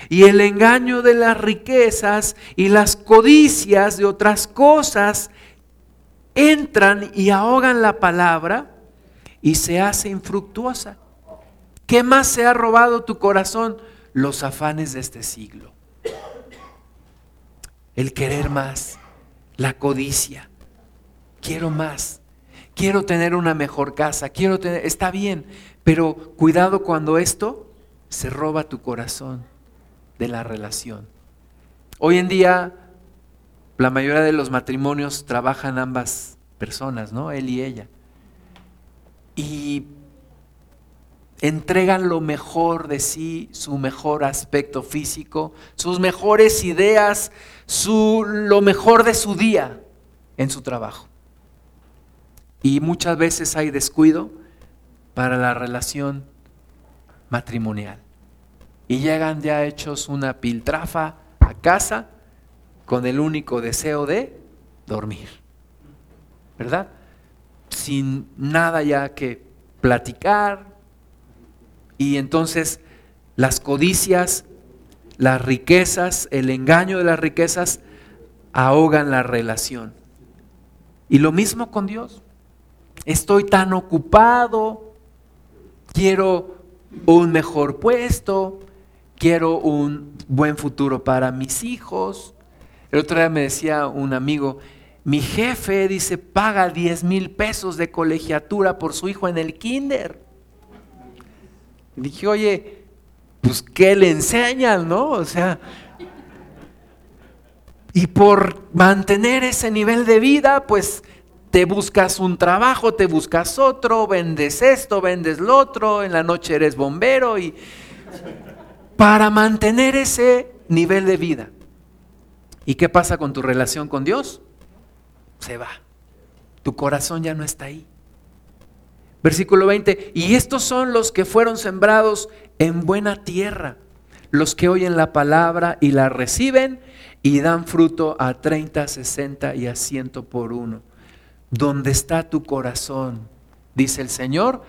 y el engaño de las riquezas y las codicias de otras cosas entran y ahogan la palabra y se hace infructuosa. ¿Qué más se ha robado tu corazón? Los afanes de este siglo. El querer más, la codicia. Quiero más. Quiero tener una mejor casa, quiero tener, está bien, pero cuidado cuando esto se roba tu corazón de la relación. Hoy en día la mayoría de los matrimonios trabajan ambas personas, ¿no? Él y ella. Y entregan lo mejor de sí, su mejor aspecto físico, sus mejores ideas, su, lo mejor de su día en su trabajo. Y muchas veces hay descuido para la relación matrimonial. Y llegan ya hechos una piltrafa a casa con el único deseo de dormir. ¿Verdad? Sin nada ya que platicar. Y entonces las codicias, las riquezas, el engaño de las riquezas ahogan la relación. Y lo mismo con Dios. Estoy tan ocupado, quiero un mejor puesto, quiero un buen futuro para mis hijos. El otro día me decía un amigo, mi jefe dice, paga 10 mil pesos de colegiatura por su hijo en el kinder. Dije, oye, pues ¿qué le enseñan, no? O sea, y por mantener ese nivel de vida, pues te buscas un trabajo, te buscas otro, vendes esto, vendes lo otro, en la noche eres bombero y para mantener ese nivel de vida. ¿Y qué pasa con tu relación con Dios? Se va. Tu corazón ya no está ahí. Versículo 20, y estos son los que fueron sembrados en buena tierra, los que oyen la palabra y la reciben y dan fruto a 30, 60 y a 100 por uno. Donde está tu corazón, dice el Señor,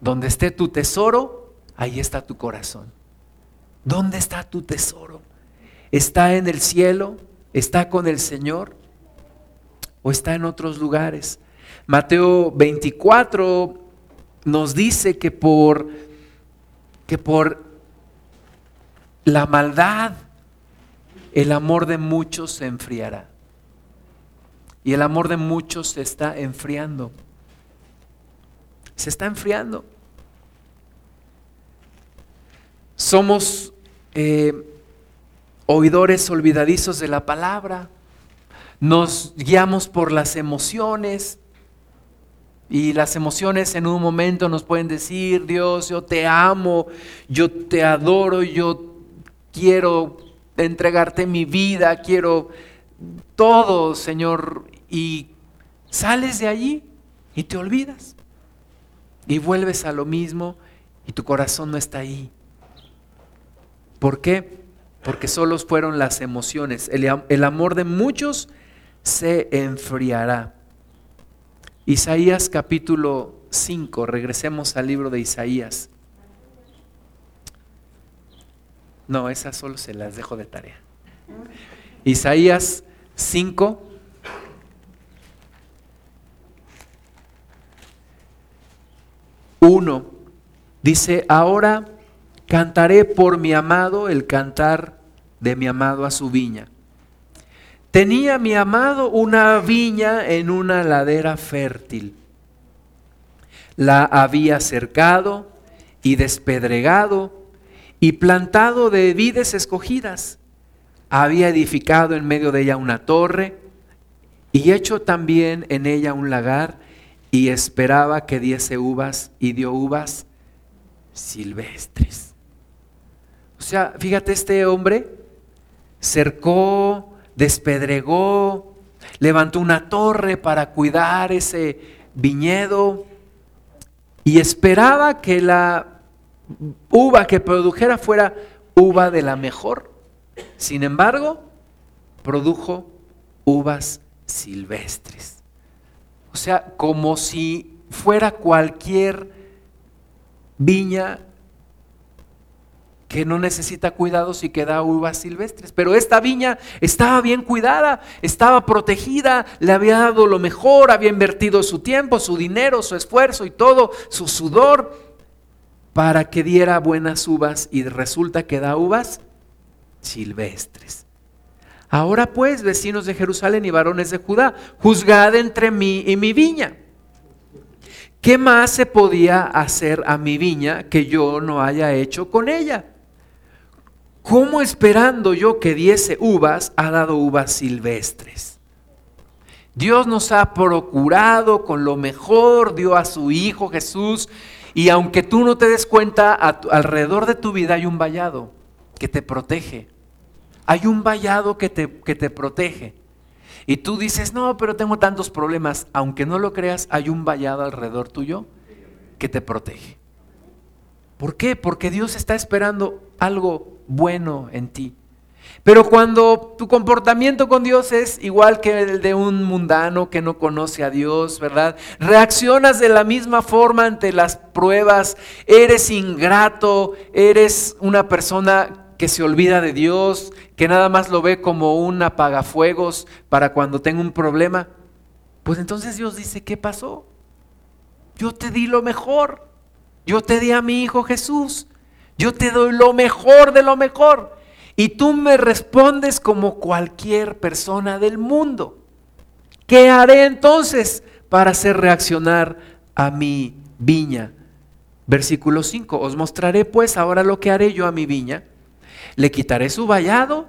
donde esté tu tesoro, ahí está tu corazón. ¿Dónde está tu tesoro? ¿Está en el cielo? ¿Está con el Señor? ¿O está en otros lugares? Mateo 24 nos dice que por, que por la maldad el amor de muchos se enfriará. Y el amor de muchos se está enfriando. Se está enfriando. Somos eh, oidores olvidadizos de la palabra. Nos guiamos por las emociones. Y las emociones en un momento nos pueden decir, Dios, yo te amo, yo te adoro, yo quiero entregarte mi vida, quiero todo, Señor. Y sales de allí y te olvidas. Y vuelves a lo mismo y tu corazón no está ahí. ¿Por qué? Porque solo fueron las emociones. El, el amor de muchos se enfriará. Isaías capítulo 5, regresemos al libro de Isaías. No, esas solo se las dejo de tarea. Isaías 5. Uno dice, ahora cantaré por mi amado el cantar de mi amado a su viña. Tenía mi amado una viña en una ladera fértil. La había cercado y despedregado y plantado de vides escogidas. Había edificado en medio de ella una torre y hecho también en ella un lagar y esperaba que diese uvas y dio uvas silvestres. O sea, fíjate, este hombre cercó, despedregó, levantó una torre para cuidar ese viñedo y esperaba que la uva que produjera fuera uva de la mejor. Sin embargo, produjo uvas silvestres. O sea, como si fuera cualquier viña que no necesita cuidados y que da uvas silvestres. Pero esta viña estaba bien cuidada, estaba protegida, le había dado lo mejor, había invertido su tiempo, su dinero, su esfuerzo y todo, su sudor para que diera buenas uvas y resulta que da uvas silvestres. Ahora pues, vecinos de Jerusalén y varones de Judá, juzgad entre mí y mi viña. ¿Qué más se podía hacer a mi viña que yo no haya hecho con ella? ¿Cómo esperando yo que diese uvas, ha dado uvas silvestres? Dios nos ha procurado con lo mejor, dio a su Hijo Jesús y aunque tú no te des cuenta, alrededor de tu vida hay un vallado que te protege. Hay un vallado que te, que te protege. Y tú dices, no, pero tengo tantos problemas. Aunque no lo creas, hay un vallado alrededor tuyo que te protege. ¿Por qué? Porque Dios está esperando algo bueno en ti. Pero cuando tu comportamiento con Dios es igual que el de un mundano que no conoce a Dios, ¿verdad? Reaccionas de la misma forma ante las pruebas, eres ingrato, eres una persona que se olvida de Dios, que nada más lo ve como un apagafuegos para cuando tenga un problema. Pues entonces Dios dice, ¿qué pasó? Yo te di lo mejor. Yo te di a mi Hijo Jesús. Yo te doy lo mejor de lo mejor. Y tú me respondes como cualquier persona del mundo. ¿Qué haré entonces para hacer reaccionar a mi viña? Versículo 5. Os mostraré pues ahora lo que haré yo a mi viña. Le quitaré su vallado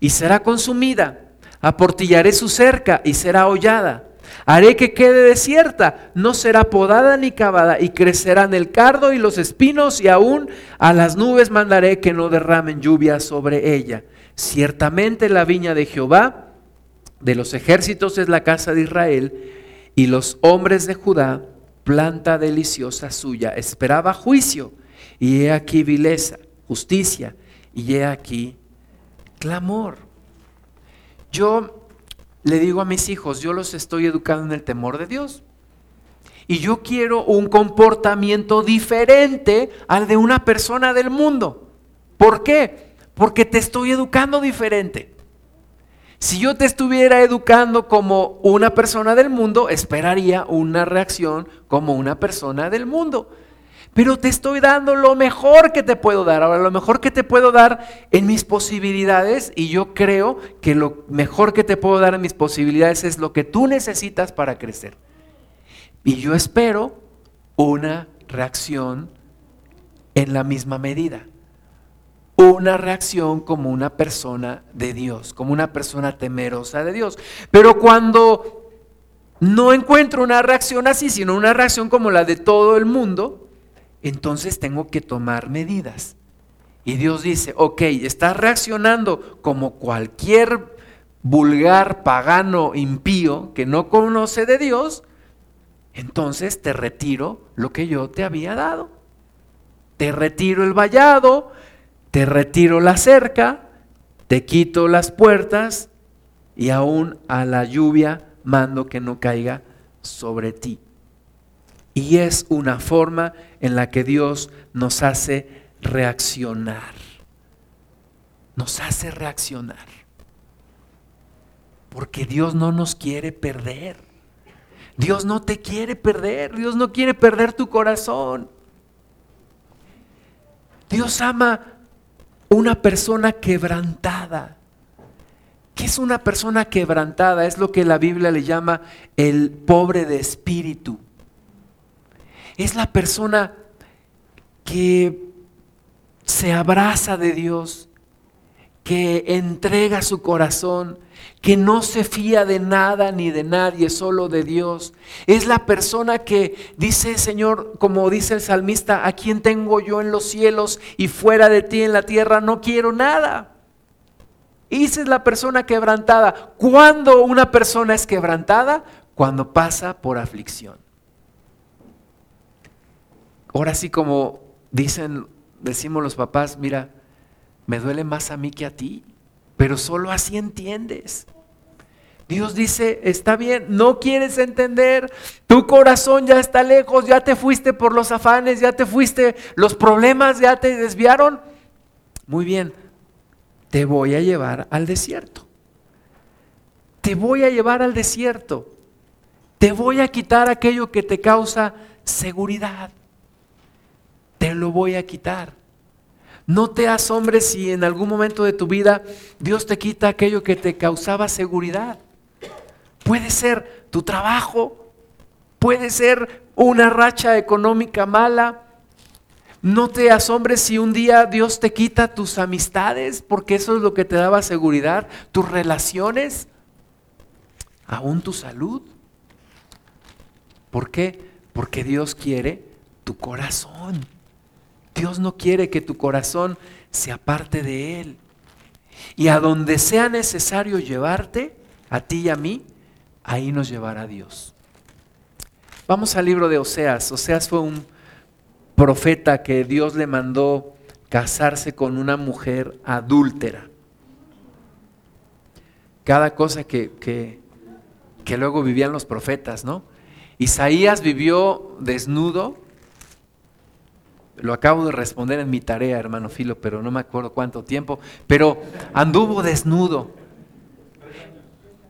y será consumida. Aportillaré su cerca y será hollada Haré que quede desierta, no será podada ni cavada, y crecerán el cardo y los espinos, y aún a las nubes mandaré que no derramen lluvia sobre ella. Ciertamente la viña de Jehová, de los ejércitos es la casa de Israel, y los hombres de Judá, planta deliciosa suya. Esperaba juicio, y he aquí vileza, justicia y he aquí clamor. Yo le digo a mis hijos, yo los estoy educando en el temor de Dios. Y yo quiero un comportamiento diferente al de una persona del mundo. ¿Por qué? Porque te estoy educando diferente. Si yo te estuviera educando como una persona del mundo, esperaría una reacción como una persona del mundo. Pero te estoy dando lo mejor que te puedo dar. Ahora, lo mejor que te puedo dar en mis posibilidades, y yo creo que lo mejor que te puedo dar en mis posibilidades es lo que tú necesitas para crecer. Y yo espero una reacción en la misma medida una reacción como una persona de Dios, como una persona temerosa de Dios. Pero cuando no encuentro una reacción así, sino una reacción como la de todo el mundo, entonces tengo que tomar medidas. Y Dios dice, ok, estás reaccionando como cualquier vulgar, pagano, impío que no conoce de Dios, entonces te retiro lo que yo te había dado. Te retiro el vallado, te retiro la cerca, te quito las puertas y aún a la lluvia mando que no caiga sobre ti. Y es una forma en la que Dios nos hace reaccionar. Nos hace reaccionar. Porque Dios no nos quiere perder. Dios no te quiere perder. Dios no quiere perder tu corazón. Dios ama una persona quebrantada. ¿Qué es una persona quebrantada? Es lo que la Biblia le llama el pobre de espíritu. Es la persona que se abraza de Dios, que entrega su corazón, que no se fía de nada ni de nadie, solo de Dios. Es la persona que dice, Señor, como dice el salmista, ¿a quién tengo yo en los cielos y fuera de ti en la tierra? No quiero nada. Y esa es la persona quebrantada. ¿Cuándo una persona es quebrantada? Cuando pasa por aflicción. Ahora sí como dicen, decimos los papás, mira, me duele más a mí que a ti, pero solo así entiendes. Dios dice, está bien, no quieres entender, tu corazón ya está lejos, ya te fuiste por los afanes, ya te fuiste, los problemas ya te desviaron. Muy bien, te voy a llevar al desierto. Te voy a llevar al desierto. Te voy a quitar aquello que te causa seguridad. Te lo voy a quitar. No te asombres si en algún momento de tu vida Dios te quita aquello que te causaba seguridad. Puede ser tu trabajo, puede ser una racha económica mala. No te asombres si un día Dios te quita tus amistades, porque eso es lo que te daba seguridad, tus relaciones, aún tu salud. ¿Por qué? Porque Dios quiere tu corazón. Dios no quiere que tu corazón se aparte de Él. Y a donde sea necesario llevarte, a ti y a mí, ahí nos llevará Dios. Vamos al libro de Oseas. Oseas fue un profeta que Dios le mandó casarse con una mujer adúltera. Cada cosa que, que, que luego vivían los profetas, ¿no? Isaías vivió desnudo lo acabo de responder en mi tarea, hermano Filo, pero no me acuerdo cuánto tiempo. Pero anduvo desnudo.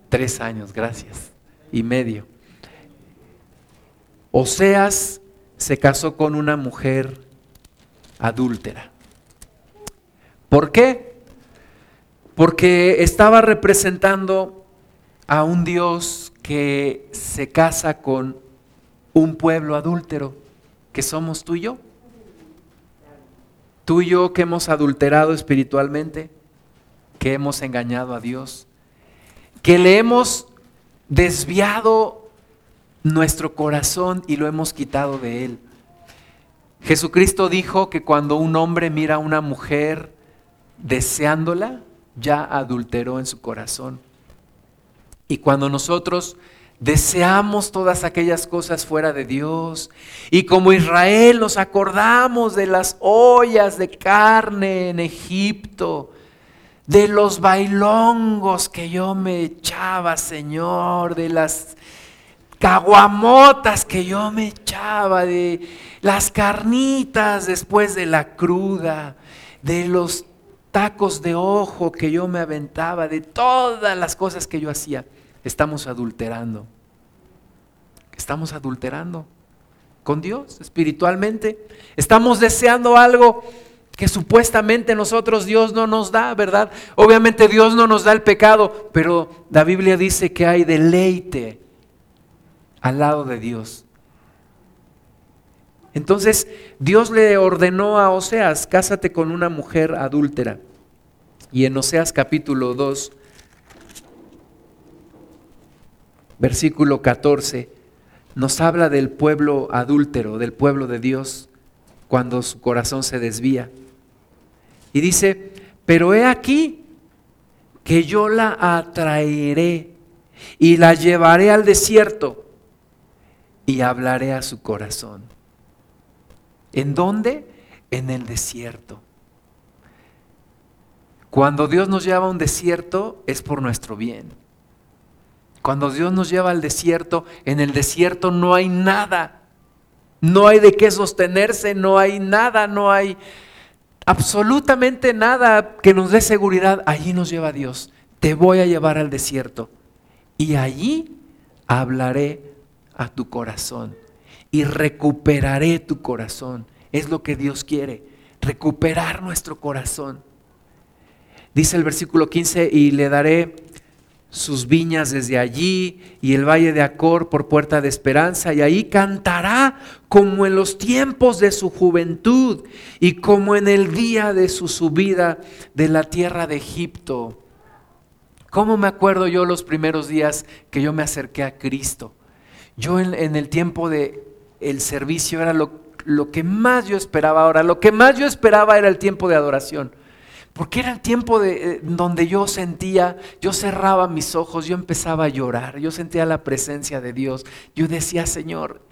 Tres años, gracias. Y medio. Oseas se casó con una mujer adúltera. ¿Por qué? Porque estaba representando a un Dios que se casa con un pueblo adúltero, que somos tú y yo. Tú y yo que hemos adulterado espiritualmente, que hemos engañado a Dios, que le hemos desviado nuestro corazón y lo hemos quitado de Él. Jesucristo dijo que cuando un hombre mira a una mujer deseándola, ya adulteró en su corazón. Y cuando nosotros deseamos todas aquellas cosas fuera de Dios. Y como Israel nos acordamos de las ollas de carne en Egipto, de los bailongos que yo me echaba, Señor, de las caguamotas que yo me echaba, de las carnitas después de la cruda, de los tacos de ojo que yo me aventaba, de todas las cosas que yo hacía. Estamos adulterando. Estamos adulterando con Dios espiritualmente. Estamos deseando algo que supuestamente nosotros Dios no nos da, ¿verdad? Obviamente Dios no nos da el pecado, pero la Biblia dice que hay deleite al lado de Dios. Entonces Dios le ordenó a Oseas, cásate con una mujer adúltera. Y en Oseas capítulo 2, versículo 14, nos habla del pueblo adúltero, del pueblo de Dios, cuando su corazón se desvía. Y dice, pero he aquí que yo la atraeré y la llevaré al desierto y hablaré a su corazón. ¿En dónde? En el desierto. Cuando Dios nos lleva a un desierto es por nuestro bien. Cuando Dios nos lleva al desierto, en el desierto no hay nada. No hay de qué sostenerse, no hay nada, no hay absolutamente nada que nos dé seguridad. Allí nos lleva Dios. Te voy a llevar al desierto. Y allí hablaré a tu corazón y recuperaré tu corazón. Es lo que Dios quiere, recuperar nuestro corazón. Dice el versículo 15, y le daré sus viñas desde allí y el valle de Acor por puerta de esperanza, y ahí cantará como en los tiempos de su juventud y como en el día de su subida de la tierra de Egipto. ¿Cómo me acuerdo yo los primeros días que yo me acerqué a Cristo? Yo en, el tiempo de el servicio era lo, lo que más yo esperaba ahora, lo que más yo esperaba era el tiempo de adoración. Porque era el tiempo de, eh, donde yo sentía, yo cerraba mis ojos, yo empezaba a llorar, yo sentía la presencia de Dios. Yo decía, Señor,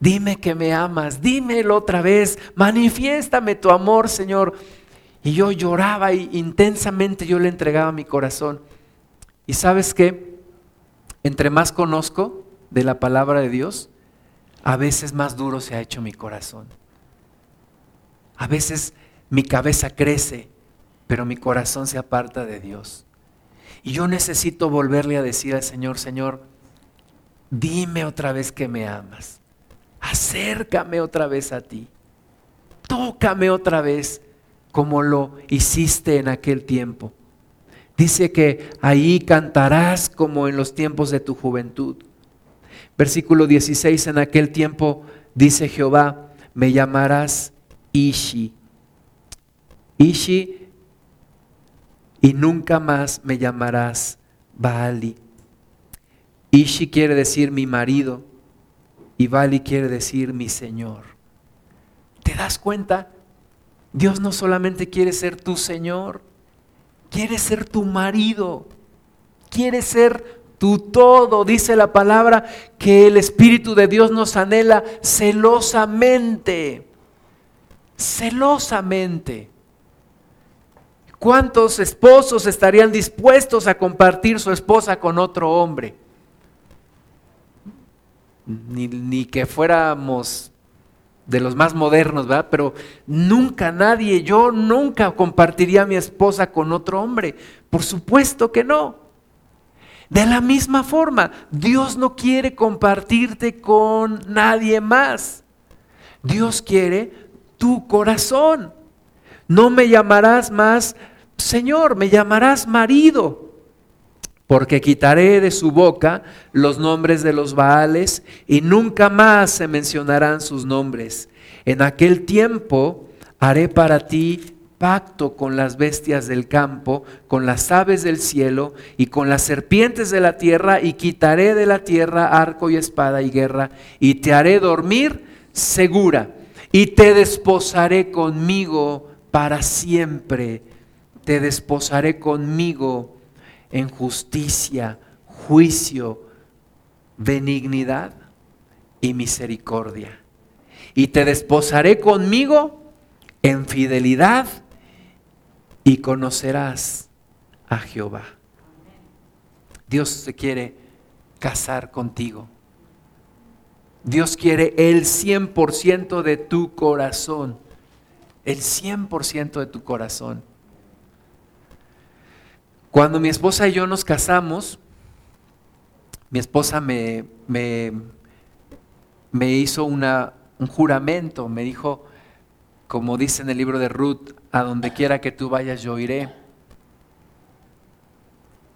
dime que me amas, dímelo otra vez, manifiéstame tu amor, Señor. Y yo lloraba y intensamente yo le entregaba mi corazón. Y sabes qué, entre más conozco de la palabra de Dios, a veces más duro se ha hecho mi corazón. A veces mi cabeza crece pero mi corazón se aparta de Dios. Y yo necesito volverle a decir al Señor, Señor, dime otra vez que me amas. Acércame otra vez a ti. Tócame otra vez como lo hiciste en aquel tiempo. Dice que ahí cantarás como en los tiempos de tu juventud. Versículo 16, en aquel tiempo dice Jehová, me llamarás Ishi. Ishi y nunca más me llamarás Baali. Ishi quiere decir mi marido y Baali quiere decir mi Señor. ¿Te das cuenta? Dios no solamente quiere ser tu Señor, quiere ser tu marido, quiere ser tu todo. Dice la palabra que el Espíritu de Dios nos anhela celosamente, celosamente. ¿Cuántos esposos estarían dispuestos a compartir su esposa con otro hombre? Ni, que fuéramos de los más modernos, ¿verdad? Pero nunca nadie, yo nunca compartiría mi esposa con otro hombre. Por supuesto que no. De la misma forma, Dios no quiere compartirte con nadie más. Dios quiere tu corazón. No me llamarás más Señor, me llamarás marido, porque quitaré de su boca los nombres de los Baales y nunca más se mencionarán sus nombres. En aquel tiempo haré para ti pacto con las bestias del campo, con las aves del cielo y con las serpientes de la tierra, y quitaré de la tierra arco y espada y guerra, y te haré dormir segura, y te desposaré conmigo para siempre te desposaré conmigo en justicia, juicio, benignidad y misericordia. Y te desposaré conmigo en fidelidad y conocerás a Jehová. Dios se quiere casar contigo. Dios quiere el 100% de tu corazón. El 100% de tu corazón. Cuando mi esposa y yo nos casamos, mi esposa me, me, hizo un juramento, me dijo, como dice en el libro de Ruth, a donde quiera que tú vayas yo iré.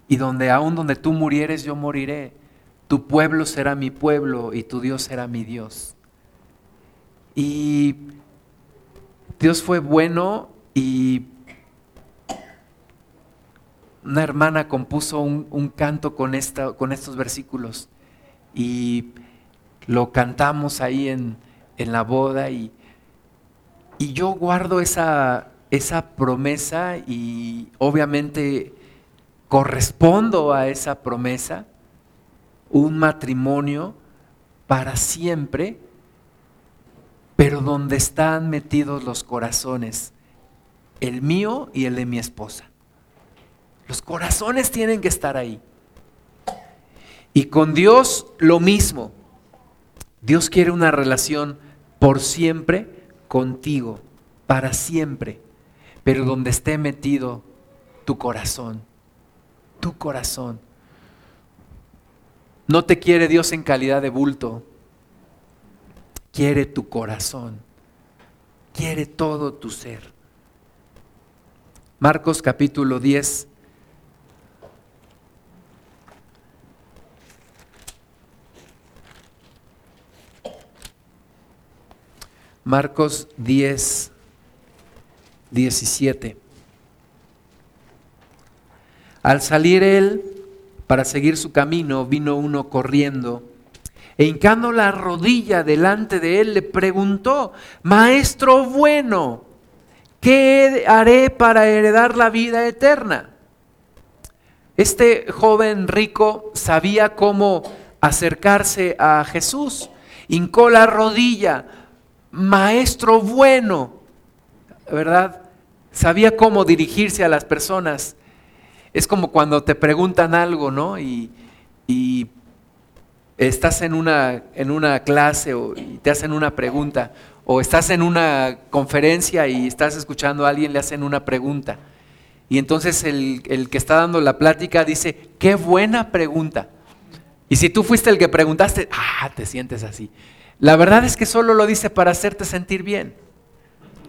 Y donde aún donde tú murieres yo moriré. Tu pueblo será mi pueblo y tu Dios será mi Dios. Y Dios fue bueno y una hermana compuso un, canto con, esta, con estos versículos y lo cantamos ahí en, la boda y, y yo guardo esa, esa promesa y obviamente correspondo a esa promesa, un matrimonio para siempre, pero donde están metidos los corazones, el mío y el de mi esposa. Los corazones tienen que estar ahí. Y con Dios lo mismo. Dios quiere una relación por siempre contigo, para siempre, pero donde esté metido tu corazón, tu corazón. No te quiere Dios en calidad de bulto, quiere tu corazón, quiere todo tu ser. Marcos capítulo 10, Marcos 10, 17. Al salir él para seguir su camino, vino uno corriendo e hincando la rodilla delante de él, le preguntó, Maestro bueno, ¿qué haré para heredar la vida eterna? Este joven rico sabía cómo acercarse a Jesús, hincó la rodilla, maestro bueno, ¿verdad? Sabía cómo dirigirse a las personas. Es como cuando te preguntan algo, ¿no? Y, estás en una, en una clase o, y te hacen una pregunta, o estás en una conferencia y estás escuchando a alguien, le hacen una pregunta. Y entonces el, el que está dando la plática dice, qué buena pregunta. Y si tú fuiste el que preguntaste, ah, te sientes así. La verdad es que solo lo dice para hacerte sentir bien.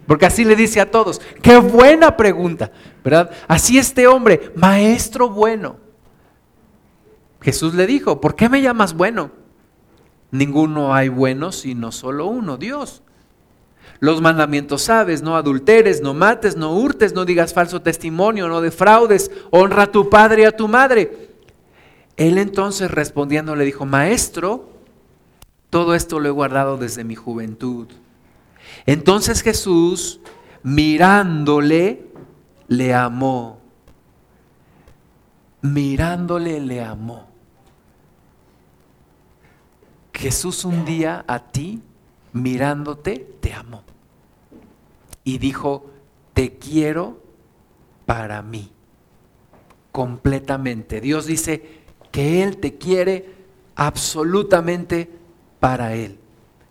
Porque así le dice a todos, qué buena pregunta, ¿verdad? Así este hombre, maestro bueno. Jesús le dijo, ¿por qué me llamas bueno? Ninguno hay bueno sino solo uno, Dios. Los mandamientos sabes, no adulteres, no mates, no hurtes, no digas falso testimonio, no defraudes, honra a tu padre y a tu madre. Él entonces respondiendo le dijo, maestro, todo esto lo he guardado desde mi juventud. Entonces Jesús, mirándole, le amó. Mirándole, le amó. Jesús un día a ti, mirándote, te amó. Y dijo, te quiero para mí. Completamente. Dios dice que Él te quiere absolutamente para él.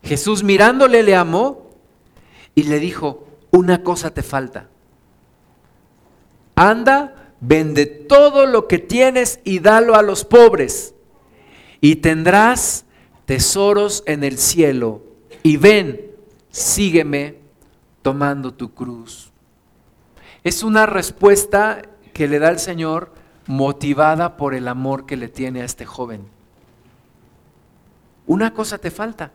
Jesús mirándole le amó y le dijo, una cosa te falta. Anda, vende todo lo que tienes y dalo a los pobres y tendrás tesoros en el cielo. Y ven, sígueme tomando tu cruz. Es una respuesta que le da el Señor motivada por el amor que le tiene a este joven. Una cosa te falta.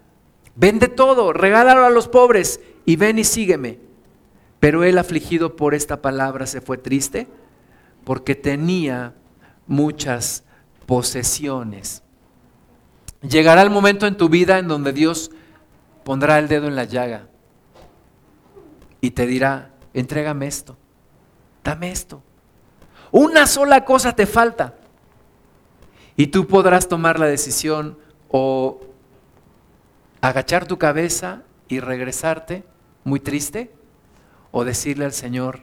Vende todo, regálalo a los pobres y ven y sígueme. Pero él afligido por esta palabra se fue triste porque tenía muchas posesiones. Llegará el momento en tu vida en donde Dios pondrá el dedo en la llaga y te dirá, entrégame esto, dame esto. Una sola cosa te falta. Y tú podrás tomar la decisión O agachar tu cabeza y regresarte muy triste. O decirle al Señor,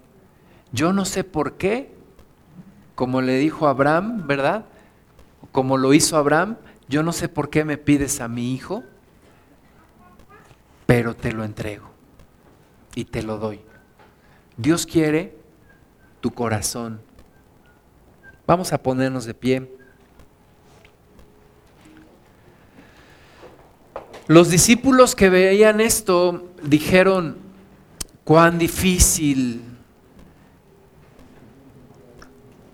yo no sé por qué, como le dijo Abraham, ¿verdad? Como lo hizo Abraham, yo no sé por qué me pides a mi hijo, pero te lo entrego y te lo doy. Dios quiere tu corazón. Vamos a ponernos de pie. Los discípulos que veían esto dijeron, cuán difícil,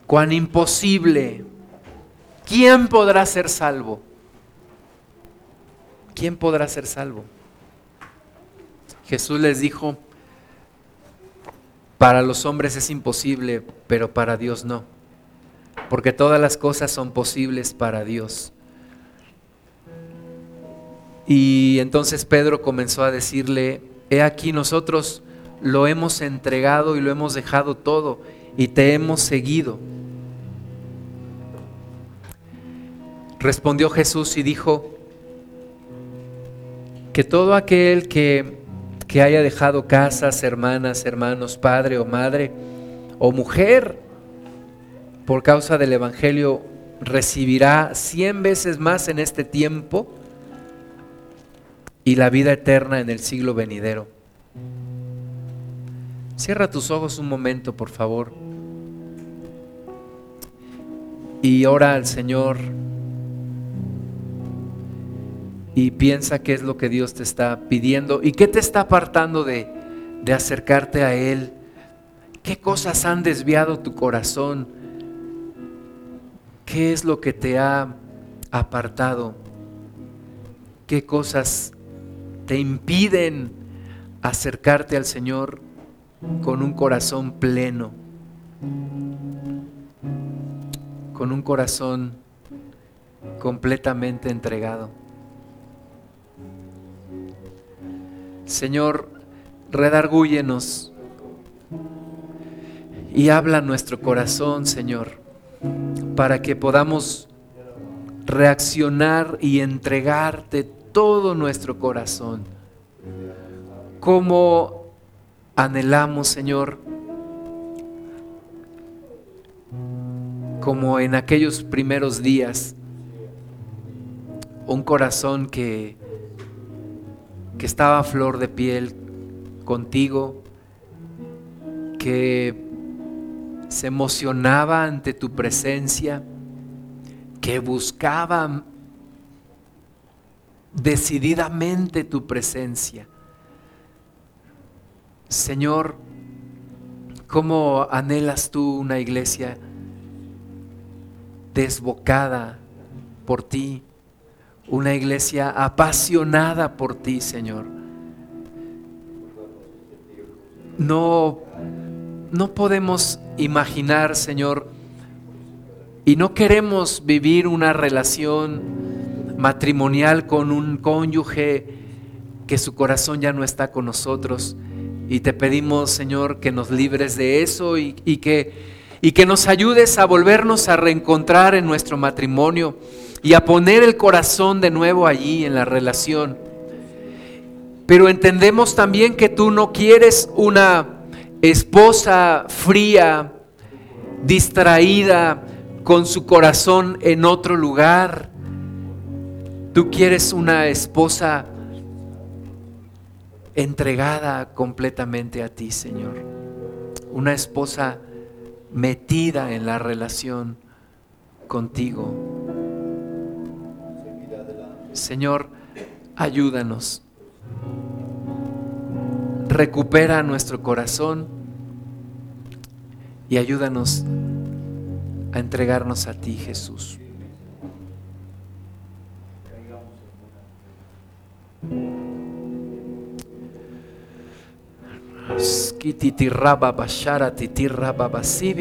cuán imposible. ¿Quién podrá ser salvo? ¿Quién podrá ser salvo? Jesús les dijo, para los hombres es imposible, pero para Dios no, porque todas las cosas son posibles para Dios. Y entonces Pedro comenzó a decirle, he aquí nosotros lo hemos entregado y lo hemos dejado todo y te hemos seguido. Respondió Jesús y dijo, que todo aquel que, que haya dejado casas, hermanas, hermanos, padre o madre o mujer, por causa del Evangelio, recibirá cien veces más en este tiempo y la vida eterna en el siglo venidero. Cierra tus ojos un momento, por favor. Y ora al Señor y piensa qué es lo que Dios te está pidiendo y qué te está apartando de, de acercarte a Él. ¿Qué cosas han desviado tu corazón? ¿Qué es lo que te ha apartado? ¿Qué cosas te impiden acercarte al Señor con un corazón pleno? Con un corazón completamente entregado. Señor, redargúyenos y habla nuestro corazón, Señor, para que podamos reaccionar y entregarte todo nuestro corazón. Como anhelamos, Señor, como en aquellos primeros días, un corazón que que estaba a flor de piel contigo, que se emocionaba ante tu presencia, que buscaba decididamente tu presencia. Señor, ¿cómo anhelas tú una iglesia desbocada por ti? una iglesia apasionada por ti, Señor. No, no podemos imaginar, Señor, y no queremos vivir una relación matrimonial con un cónyuge que su corazón ya no está con nosotros. Y te pedimos, Señor, que nos libres de eso y, que, y que nos ayudes a volvernos a reencontrar en nuestro matrimonio y a poner el corazón de nuevo allí en la relación. Pero entendemos también que tú no quieres una esposa fría, distraída, con su corazón en otro lugar. Tú quieres una esposa entregada completamente a ti, Señor. Una esposa metida en la relación contigo. Señor, ayúdanos. Recupera nuestro corazón y ayúdanos a entregarnos a ti, Jesús. Skititi rababashara titi rababasi